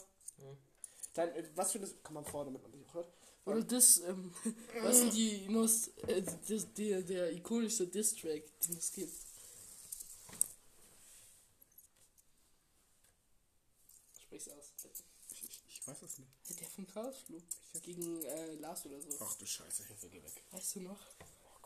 Dein, äh, was für das... Komm mal vor, damit man dich auch hört. Oder das, ähm, was sind die most, äh, das, der, der ikonischste Diss-Track, den es gibt? Sprich's aus. Ich, ich, ich weiß es nicht. Der von Chaosflug. Gegen äh, Lars oder so. Ach du Scheiße, Hilfe, geh weg. Weißt du noch?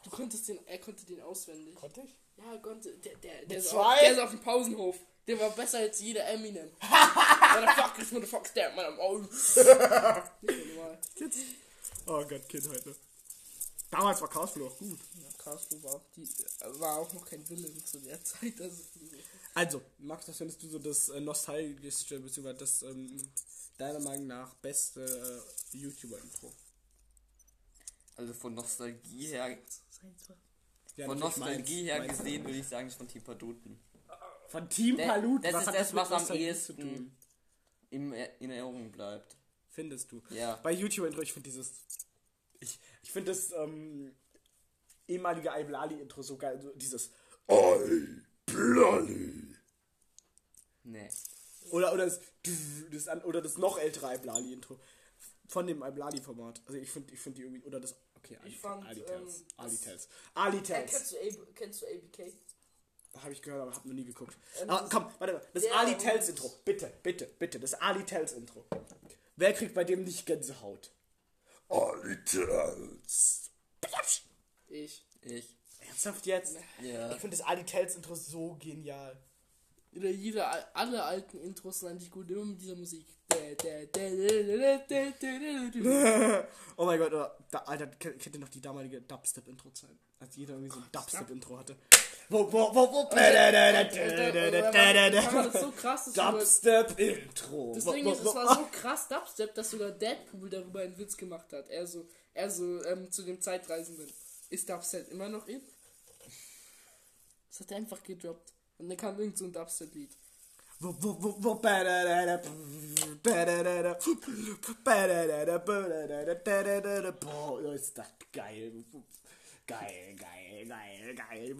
Du konntest den, er konnte den auswendig. Konnte ich? Ja, konnte. Der, der, der, ist zwei? auf, der ist auf dem Pausenhof. Der war besser als jeder Eminem. Motherfucker, motherfucker, stab man am Augen. Normal. Oh Gott, Kindheit, ne? Damals war Chaosflow auch gut. Ja, Chaosflug war auch, die, äh, war auch noch kein Villain zu der Zeit. Also, Also, Max, was findest du so das äh, nostalgischste, beziehungsweise das ähm, deiner Meinung nach beste äh, YouTuber-Intro? Also von Nostalgie her, Ja, von Nostalgie meins- her meins- gesehen würde ich sagen, ist von Team Paduten. Von Team Palut, das was ist hat das, was am ehesten- zu tun? Im, in Erinnerung bleibt. Findest du? Ja. Bei YouTube-Intro, ich finde dieses. Ich, ich finde das ähm, ehemalige Iblali-Intro so geil. So dieses. Iblali. Nee. Oder, oder, das, das, oder das noch ältere Iblali-Intro. Von dem Iblali-Format. Also ich finde ich find die irgendwie. Oder das. Okay, Ali, fand, Ali ähm, Tales. Ali Tales. Ali Äh, Tales. kennst, du kennst du ABK? Habe ich gehört, aber habe noch nie geguckt. Ah, das- komm, warte mal. Das der- Ali Tells Intro. Bitte, bitte, bitte. Das Ali Tells Intro. Wer kriegt bei dem nicht Gänsehaut? Ali Tells. Ich. Ich. Ernsthaft jetzt? Ja. Ich finde das Ali Tells Intro so genial. Oder jede, alle alten Intros sind eigentlich gut, immer mit dieser Musik. Oh mein Gott, oder, da, Alter, kennt kennt ihr noch die damalige Dubstep-Intro-Zeit? Als jeder irgendwie so ein Dubstep-Intro hatte. Wo, wo, wo, wo, so krass, Dubstep-Intro. Ding ist, es war so krass Dubstep, dass sogar Deadpool darüber einen Witz gemacht hat. Er so, er so ähm, zu dem Zeitreisenden. Ist Dubstep immer noch in? Das hat er einfach gedroppt. Und dann kam irgend so ein Dubstep-Lied. Boah, ist das geil. Geil, geil, geil, geil.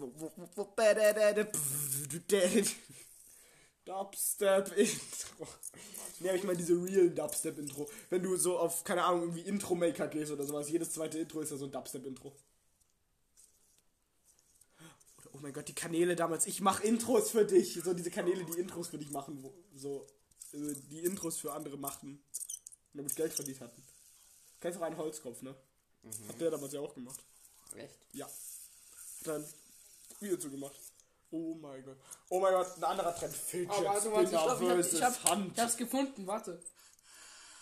Dubstep-Intro. Ne, ich meine diese real Dubstep-Intro. Wenn du so auf, keine Ahnung, irgendwie Intro-Maker gehst oder sowas, jedes zweite Intro ist ja so ein Dubstep-Intro. Oh mein Gott, die Kanäle damals. Ich mache Intros für dich. So diese Kanäle, die Intros für dich machen. So, äh, die Intros für andere machten. Damit Geld verdient hatten. Kennst du einen Holzkopf, ne? Hat der damals ja auch gemacht. Echt? Ja. Hat dann Video zu gemacht. Oh mein Gott. Oh mein Gott, ein anderer Trend. Fidget Aber warte, warte, ich Spinner glaube, ich, hab, versus ich, hab, Hand. ich hab's gefunden, warte.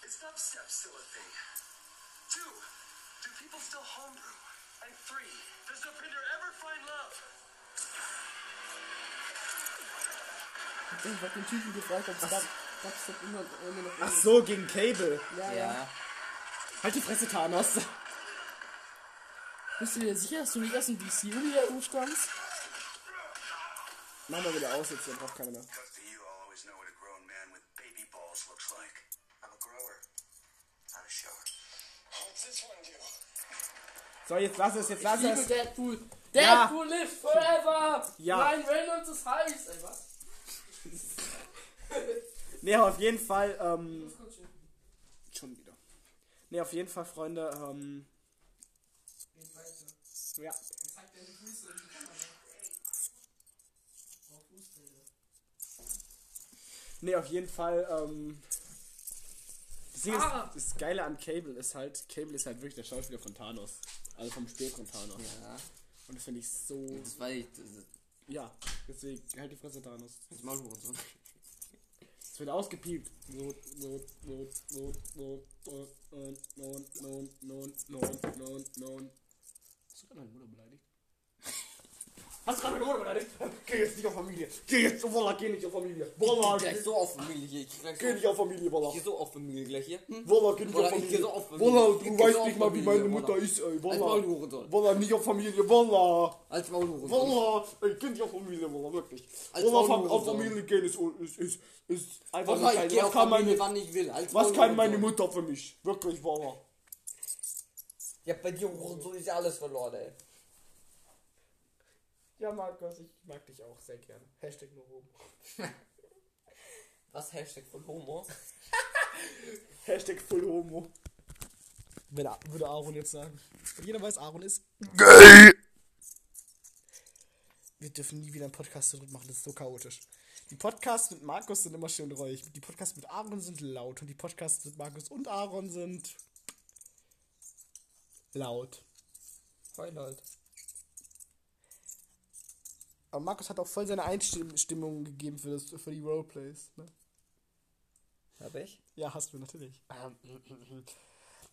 Is dubstep still a thing? Two, do people still homebrew? And three, does Dopinder ever find love? Ich hab den Typen gefragt, ob Dubstep immer, immer noch Ach so, gegen Cable. Ja, ja. Ja. Halt die Fresse, Thanos. Bist du dir sicher, dass du nicht erst ein DC wieder umstammst? Mach mal wieder aus, jetzt dann braucht keiner mehr. So, jetzt lass es, jetzt lass ich es. Deadpool. Deadpool ja. live forever! Ja. Nein, Reynolds ist heiß, ey, was? nee, auf jeden Fall, ähm. Schon wieder. Nee, auf jeden Fall, Freunde, ähm. Ja. Nee, auf jeden Fall, ähm. Das, Ding Ah. ist, das Geile an Cable ist halt, Cable ist halt wirklich der Schauspieler von Thanos. Also vom späteren Thanos. Ja. Und das finde ich so. Das war ich. Das ist Ja, deswegen, halt die Fresse Thanos. das Maul und so. Es wird ausgepiept. Not, Not, Not, Not, Not, Not, Not, Not, Not, Not, Not, Not, Not. Hast du gerade meine Mutter beleidigt? Hast du gerade meine Mutter beleidigt? Geh jetzt nicht auf Familie. Geh jetzt, Walla, geh nicht auf Familie. Walla, Gleich geh, so auf Familie hier. Ich gleich geh nicht auf Familie, Walla. Ich geh so auf Familie gleich hier. Hm? Walla, geh nicht Walla, auf Familie. geh so auf Familie. Walla, du geh weißt so nicht mal, wie Familie, meine Mutter Walla. ist, ey. Als Walla. Maulhurensohn. Walla, nicht auf Familie. Walla. Als Maulhurensohn. Walla. Ey, geh nicht auf Familie, Walla, wirklich. Als Walla, auf, Familie gehen ist, ist, ist, ist einfach Walla, ich geh auf Familie, meine, wann ich will. Als was kann meine. Mutter für mich? Wirklich, Walla. Ja, bei dir Hurensohn ist ja alles verloren, ey. Ja, Markus, ich mag dich auch sehr gerne. Hashtag nur Homo. Was Hashtag von Homo? Hashtag Full Homo. Würde, würde Aaron jetzt sagen. Und jeder weiß, Aaron ist Wir dürfen nie wieder einen Podcast zurück machen, das ist so chaotisch. Die Podcasts mit Markus sind immer schön ruhig. Die Podcasts mit Aaron sind laut. Und die Podcasts mit Markus und Aaron sind laut. Heul halt. Aber Markus hat auch voll seine Einstimmung gegeben für, das, für die Roleplays. Ne? Hab ich? Ja, hast du natürlich. Ähm,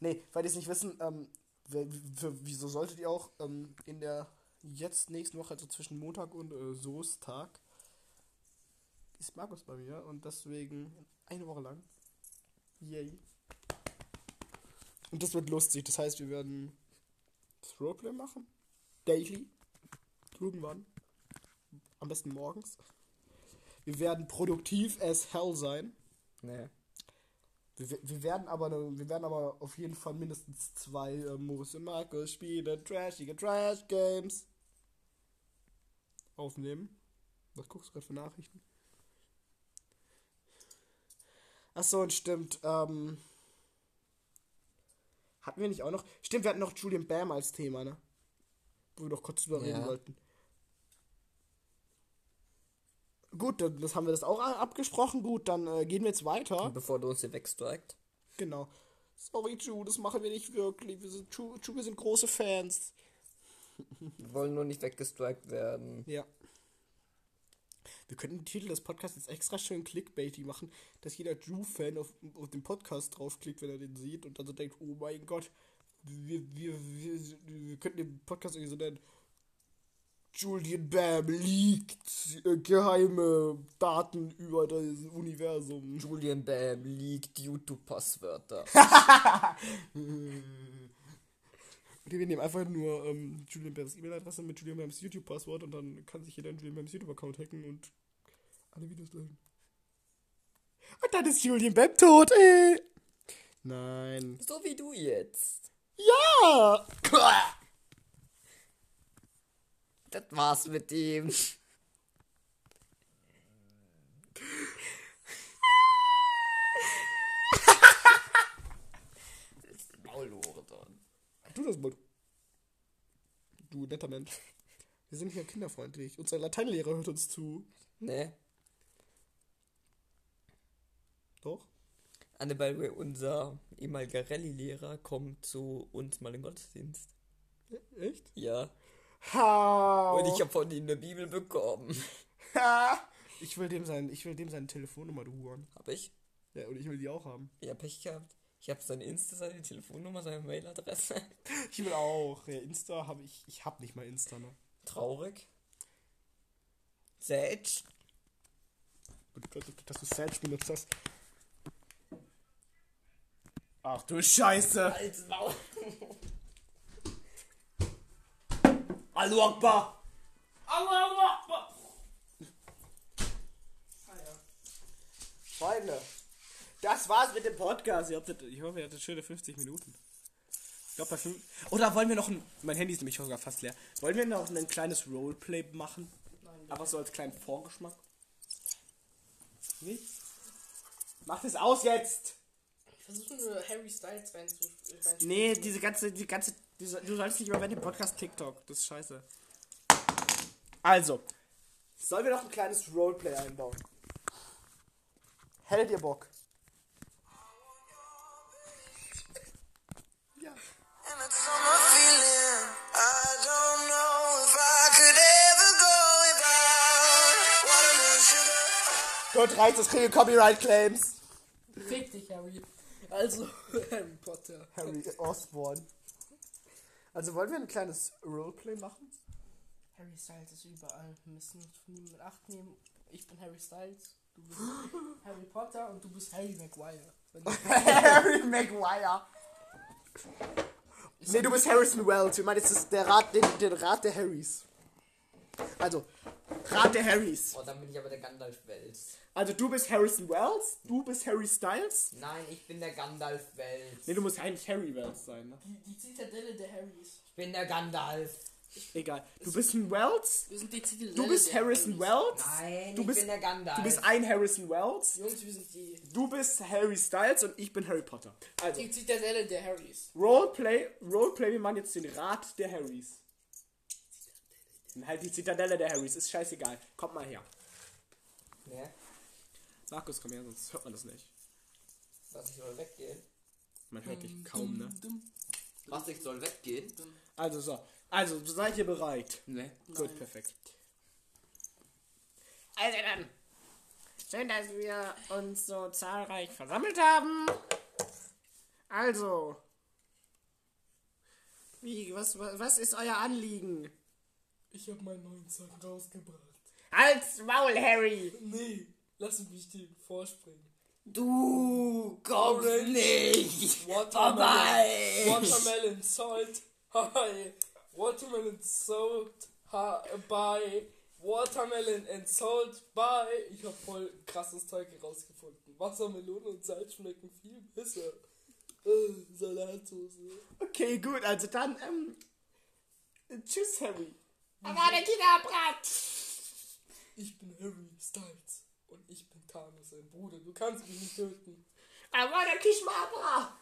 nee, weil die es nicht wissen, ähm, wieso solltet ihr auch ähm, in der jetzt nächsten Woche, also zwischen Montag und äh, Soestag, ist Markus bei mir und deswegen eine Woche lang. Yay. Und das wird lustig. Das heißt, wir werden das Roleplay machen. Daily. Irgendwann. Am besten morgens. Wir werden produktiv as hell sein. Nee. Wir, wir werden aber ne, wir werden aber auf jeden Fall mindestens zwei äh, Moos und Markus spielen trashige Trash Games aufnehmen. Was guckst du gerade für Nachrichten? Achso, und stimmt, ähm. Hatten wir nicht auch noch. Stimmt, wir hatten noch Julian Bam als Thema, ne? Wo wir doch kurz drüber reden Ja. wollten. Gut, dann das haben wir das auch abgesprochen. Gut, dann äh, gehen wir jetzt weiter. Bevor du uns hier wegstrikt. Genau. Sorry, Ju, das machen wir nicht wirklich. Wir sind, Ju, Ju, wir sind große Fans. Wir wollen nur nicht weggestrikt werden. Ja. Wir könnten den Titel des Podcasts jetzt extra schön clickbaity machen, dass jeder Ju-Fan auf, auf den Podcast draufklickt, wenn er den sieht und dann so denkt, oh mein Gott, wir, wir, wir, wir könnten den Podcast irgendwie so nennen. Julian Bam liegt äh, geheime Daten über das Universum. Julian Bam liegt YouTube-Passwörter. Okay, wir nehmen einfach nur ähm, Julian Bams E-Mail-Adresse mit Julian Bams YouTube-Passwort und dann kann sich jeder in Julian Bams YouTube-Account hacken und alle Videos löschen. Und dann ist Julian Bam tot, ey! Nein. so wie du jetzt. Ja! Das war's mit ihm. Maulhurensohn. Tu das mal. Du netter Mensch. Wir sind hier kinderfreundlich. Unser Lateinlehrer hört uns zu. Nee. Doch? Way, unser ehemaliger Rallye-Lehrer kommt zu uns mal in den Gottesdienst. Echt? Ja. Ha. Und ich habe von ihm eine Bibel bekommen. Ich will dem sein, ich will dem seine Telefonnummer, du Huren. Hab ich? Ja, und ich will die auch haben. Ja, Pech gehabt. Ich habe seine Insta, seine Telefonnummer, seine Mailadresse. Ich will auch. Ja, Insta habe ich, ich hab nicht mal Insta, ne? Traurig. Sage. Gott, dass du Sage benutzt hast. Ach du Scheiße. Als Maul. Hallo Akbar. Freunde, das war's mit dem Podcast. Ihr ich hoffe, ihr hattet schöne 50 Minuten. Ich glaube, bei fünf. Oder wollen wir noch ein. Mein Handy ist nämlich sogar fast leer. Wollen wir noch ein kleines Roleplay machen? Einfach so als kleinen Vorgeschmack. Nicht? Macht es aus jetzt! Ich versuche nur Harry Styles rein zu. Rein Nee, diese ganze, die ganze, diese, du sollst nicht über den Podcast TikTok, das ist scheiße. Also, sollen wir noch ein kleines Roleplay einbauen? Hättet ihr Bock? And that summer feeling, I don't know if I could ever go without watermelon sugar. Gott reicht, das kriege Copyright Claims. Fick dich, Harry. Also, Harry Potter. Harry Osborn. Also wollen wir ein kleines Roleplay machen? Harry Styles ist überall. Wir müssen uns von ihm in Acht nehmen. Ich bin Harry Styles, du bist Harry Potter und du bist Harry Maguire. Harry Maguire. Nee, du bist Harrison Wells. Wir meinen, jetzt ist der Rat, den, den Rat der Harrys. Also, Rat der Harrys. Oh, dann bin ich aber der Gandalf Wels. Also du bist Harrison Wells, du bist Harry Styles. Nein, ich bin der Gandalf Wels. Nee, du musst eigentlich Harry Wells sein, ne? Die, die Zitadelle der Harrys. Ich bin der Gandalf. Egal. Du bist ein Wells, Wir sind die Zitadelle du bist Harrison. Wells. Nein, du ich bist, bin der Gandalf. Du bist ein Harrison Wells, Jungs, wir sind die, du bist Harry Styles und ich bin Harry Potter. Also, die Zitadelle der Harrys. Roleplay, Roleplay, wir machen jetzt den Rat der Harrys. Und halt die Zitadelle der Harrys, ist scheißegal. Kommt mal her. Ne? Markus, komm her, sonst hört man das nicht. Was, ich soll weggehen? Man hört dich kaum, ne? Was, ich soll weggehen? Also so. Also, seid ihr bereit? Ne. Gut, perfekt. Also dann. Schön, dass wir uns so zahlreich versammelt haben. Also. Wie, was, was was ist euer Anliegen? Ich habe meinen neuen Song rausgebracht. Halt's Maul, Harry! Nee, lass mich dir vorspringen. Du kommst nicht Watermelon, vorbei. Watermelon Salt, hi. Watermelon Salt, hi, bye. Watermelon and Salt, bye. Ich hab voll krasses Zeug herausgefunden. Wassermelone und Salz schmecken viel besser. Äh, Salatsauce. Okay, gut, also dann, ähm. Tschüss, Harry. Ich bin Harry Styles und ich bin Thanos, sein Bruder. Du kannst mich nicht töten. Avada Kishmabra!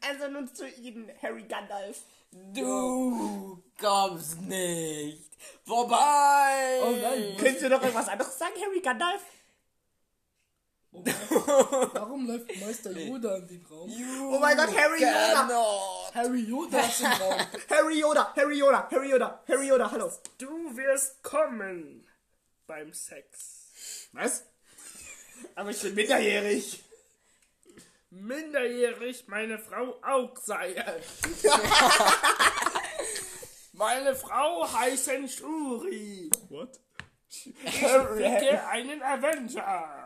Also nun zu Ihnen, Harry Gandalf. Du kommst nicht vorbei. Oh nein. Könnt ihr noch irgendwas anderes sagen, Harry Gandalf? Warum läuft Meister Yoda in den Raum? Oh mein Gott, Harry Yoda! Harry Yoda ist im Raum. Harry Yoda, Harry Yoda, Harry Yoda, Harry Yoda, hallo. Du wirst kommen beim Sex. Was? Aber ich bin minderjährig. Minderjährig meine Frau auch sei. meine Frau heißen Shuri. What? Bitte einen Avenger.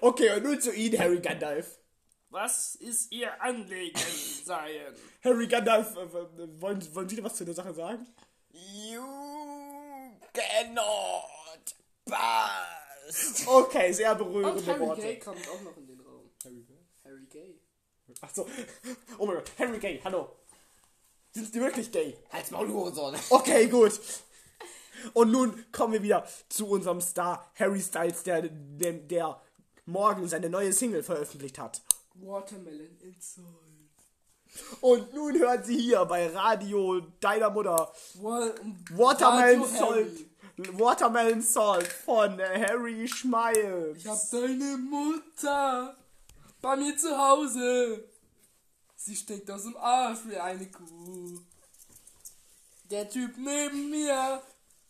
Okay, und nun zu Ihnen, Harry Gandalf. Was ist Ihr Anliegen seien? Harry Gandalf, äh, wollen, wollen Sie noch was zu der Sache sagen? You cannot pass. Okay, sehr Und berührende Harry Worte. Gay kommt auch noch in den Raum. Harry Gay? Harry Gay. Achso. Oh mein Gott, Harry Gay, hallo. Sind Sie wirklich gay? Halt's Maul, Hurensohn. Okay, gut. Und nun kommen wir wieder zu unserem Star Harry Styles, der, der, der morgen seine neue Single veröffentlicht hat. Watermelon Salt. Und nun hören Sie hier bei Radio Deiner Mutter Wa Watermelon Radio Salt. Harry. Watermelon Salt von Harry Schmiles. Ich hab deine Mutter bei mir zu Hause. Sie steckt aus dem Arsch wie eine Kuh. Der Typ neben mir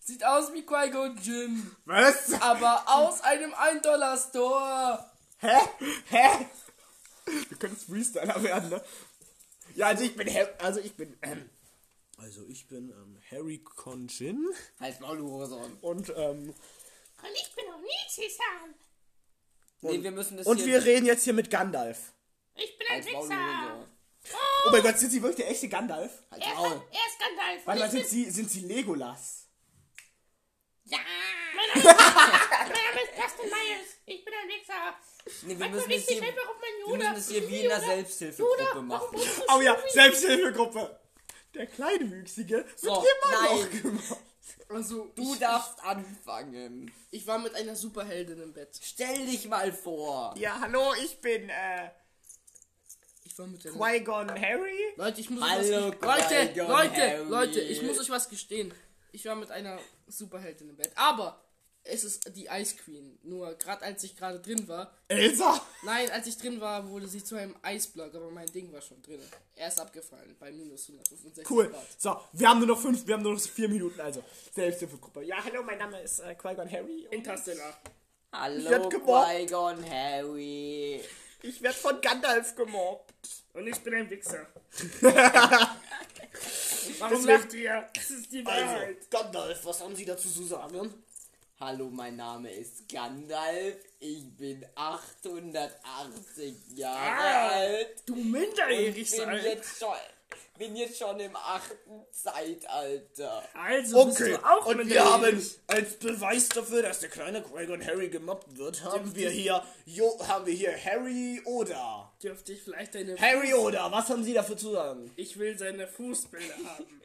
sieht aus wie Qui-Gon Jinn, Was? aber aus einem 1-Dollar-Store. Hä? Hä? Wir können Freestyler werden, ne? Ja, also ich bin also ich bin ähm, also ich bin ähm, Harry Conjin Halt Maul, du Horizon. und ähm, Und ich bin auch nie Cäsar. Nee, wir müssen das und hier... wir reden jetzt hier mit Gandalf. Ich bin ein Halt Maul, du Wichser. Horizon. Oh mein Gott, sind Sie wirklich der echte Gandalf? Halt Er Maul. er ist Gandalf. Warte mal, sind Sie sind Sie Legolas? Ja. Mein Name, mein Name ist Dustin Myers. Ich bin ein Wichser. Nee, wir müssen hier... einfach auf meinen Wir müssen es hier wie in einer Selbsthilfegruppe machen. Oh ja? Selbsthilfegruppe. Der kleine Wüchsige wird So, immer nein. noch gemobbt. Also, Du ich, darfst anfangen. ich war mit einer Superheldin im Bett. Stell dich mal vor. Ja, hallo, ich bin äh, Ich war mit der Qui-Gon Harry. Leute, ich muss Hallo, euch was Leute, Leute, Harry. Leute, ich muss euch was gestehen. Ich war mit einer Superheldin im Bett, aber es ist die Ice Queen. Nur gerade als ich gerade drin war, Elsa. nein, als ich drin war, wurde sie zu einem Eisblock, aber mein Ding war schon drin. Er ist abgefallen bei minus 165 Cool. Grad. So, wir haben nur noch fünf, wir haben nur noch vier Minuten, also Selbsthilfegruppe. Ja, hallo, mein Name ist äh, Qui-Gon Harry. Interstellar. Hallo, werd gemobbt. Qui-Gon Harry. Ich werde von Gandalf gemobbt. Und ich bin ein Wichser. Warum Deswegen- lacht ihr? Das ist die Wahrheit. Gandalf, was haben Sie dazu zu sagen? Hallo, mein Name ist Gandalf. Ich bin 880 Jahre Ah, alt. Du minderjährig bin sein. jetzt schon, bin jetzt schon im achten Zeitalter. Also bist Okay, du auch und wir minderjährig. haben als Beweis dafür, dass der kleine Qui-Gon Harry gemobbt wird, haben wir hier, jo, haben wir hier Harry Oda. Dürfte ich vielleicht deine... Harry Oda, was haben Sie dafür zu sagen? Ich will seine Fußbilder haben.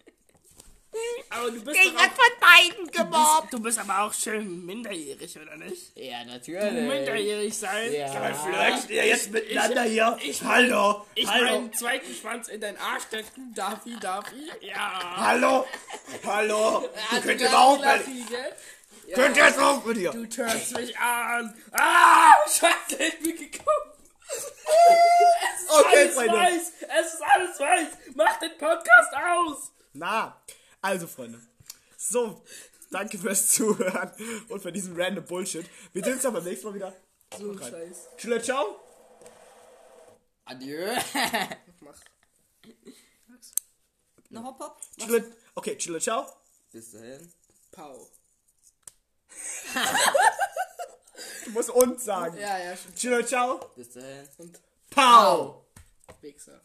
Aber du bist Ich auch... von beiden Du gemobbt. bist, du bist aber auch schön minderjährig, oder nicht? Ja, Du natürlich. minderjährig sein? Ja. Vielleicht ihr jetzt miteinander hier. ich- hallo, Ich hallo, meinen zweiten Schwanz in deinen Arsch stecken. Darf ich, darf ich? Ja. hallo, hallo. Du könnt auch mit, Lachi, gell? könnt jetzt auch mit dir. Du turnst mich an. Ah, Scheiße, ich bin gekommen. Es ist Okay, alles Freunde. weiß. Es ist alles weiß. Mach den Podcast aus. Na, also Freunde. So, danke fürs Zuhören und für diesen random Bullshit. Wir sehen uns dann beim nächsten Mal wieder. So ein Scheiß. Tschüss, ciao. Adieu. Mach. Noch hopp, hopp. Tschüss. Okay, tschüss, ciao. Bis dahin. Pau. Du musst uns sagen. Ja, ja, schon. Tschüss, ciao. Bis dahin. Und Pau. Wichser.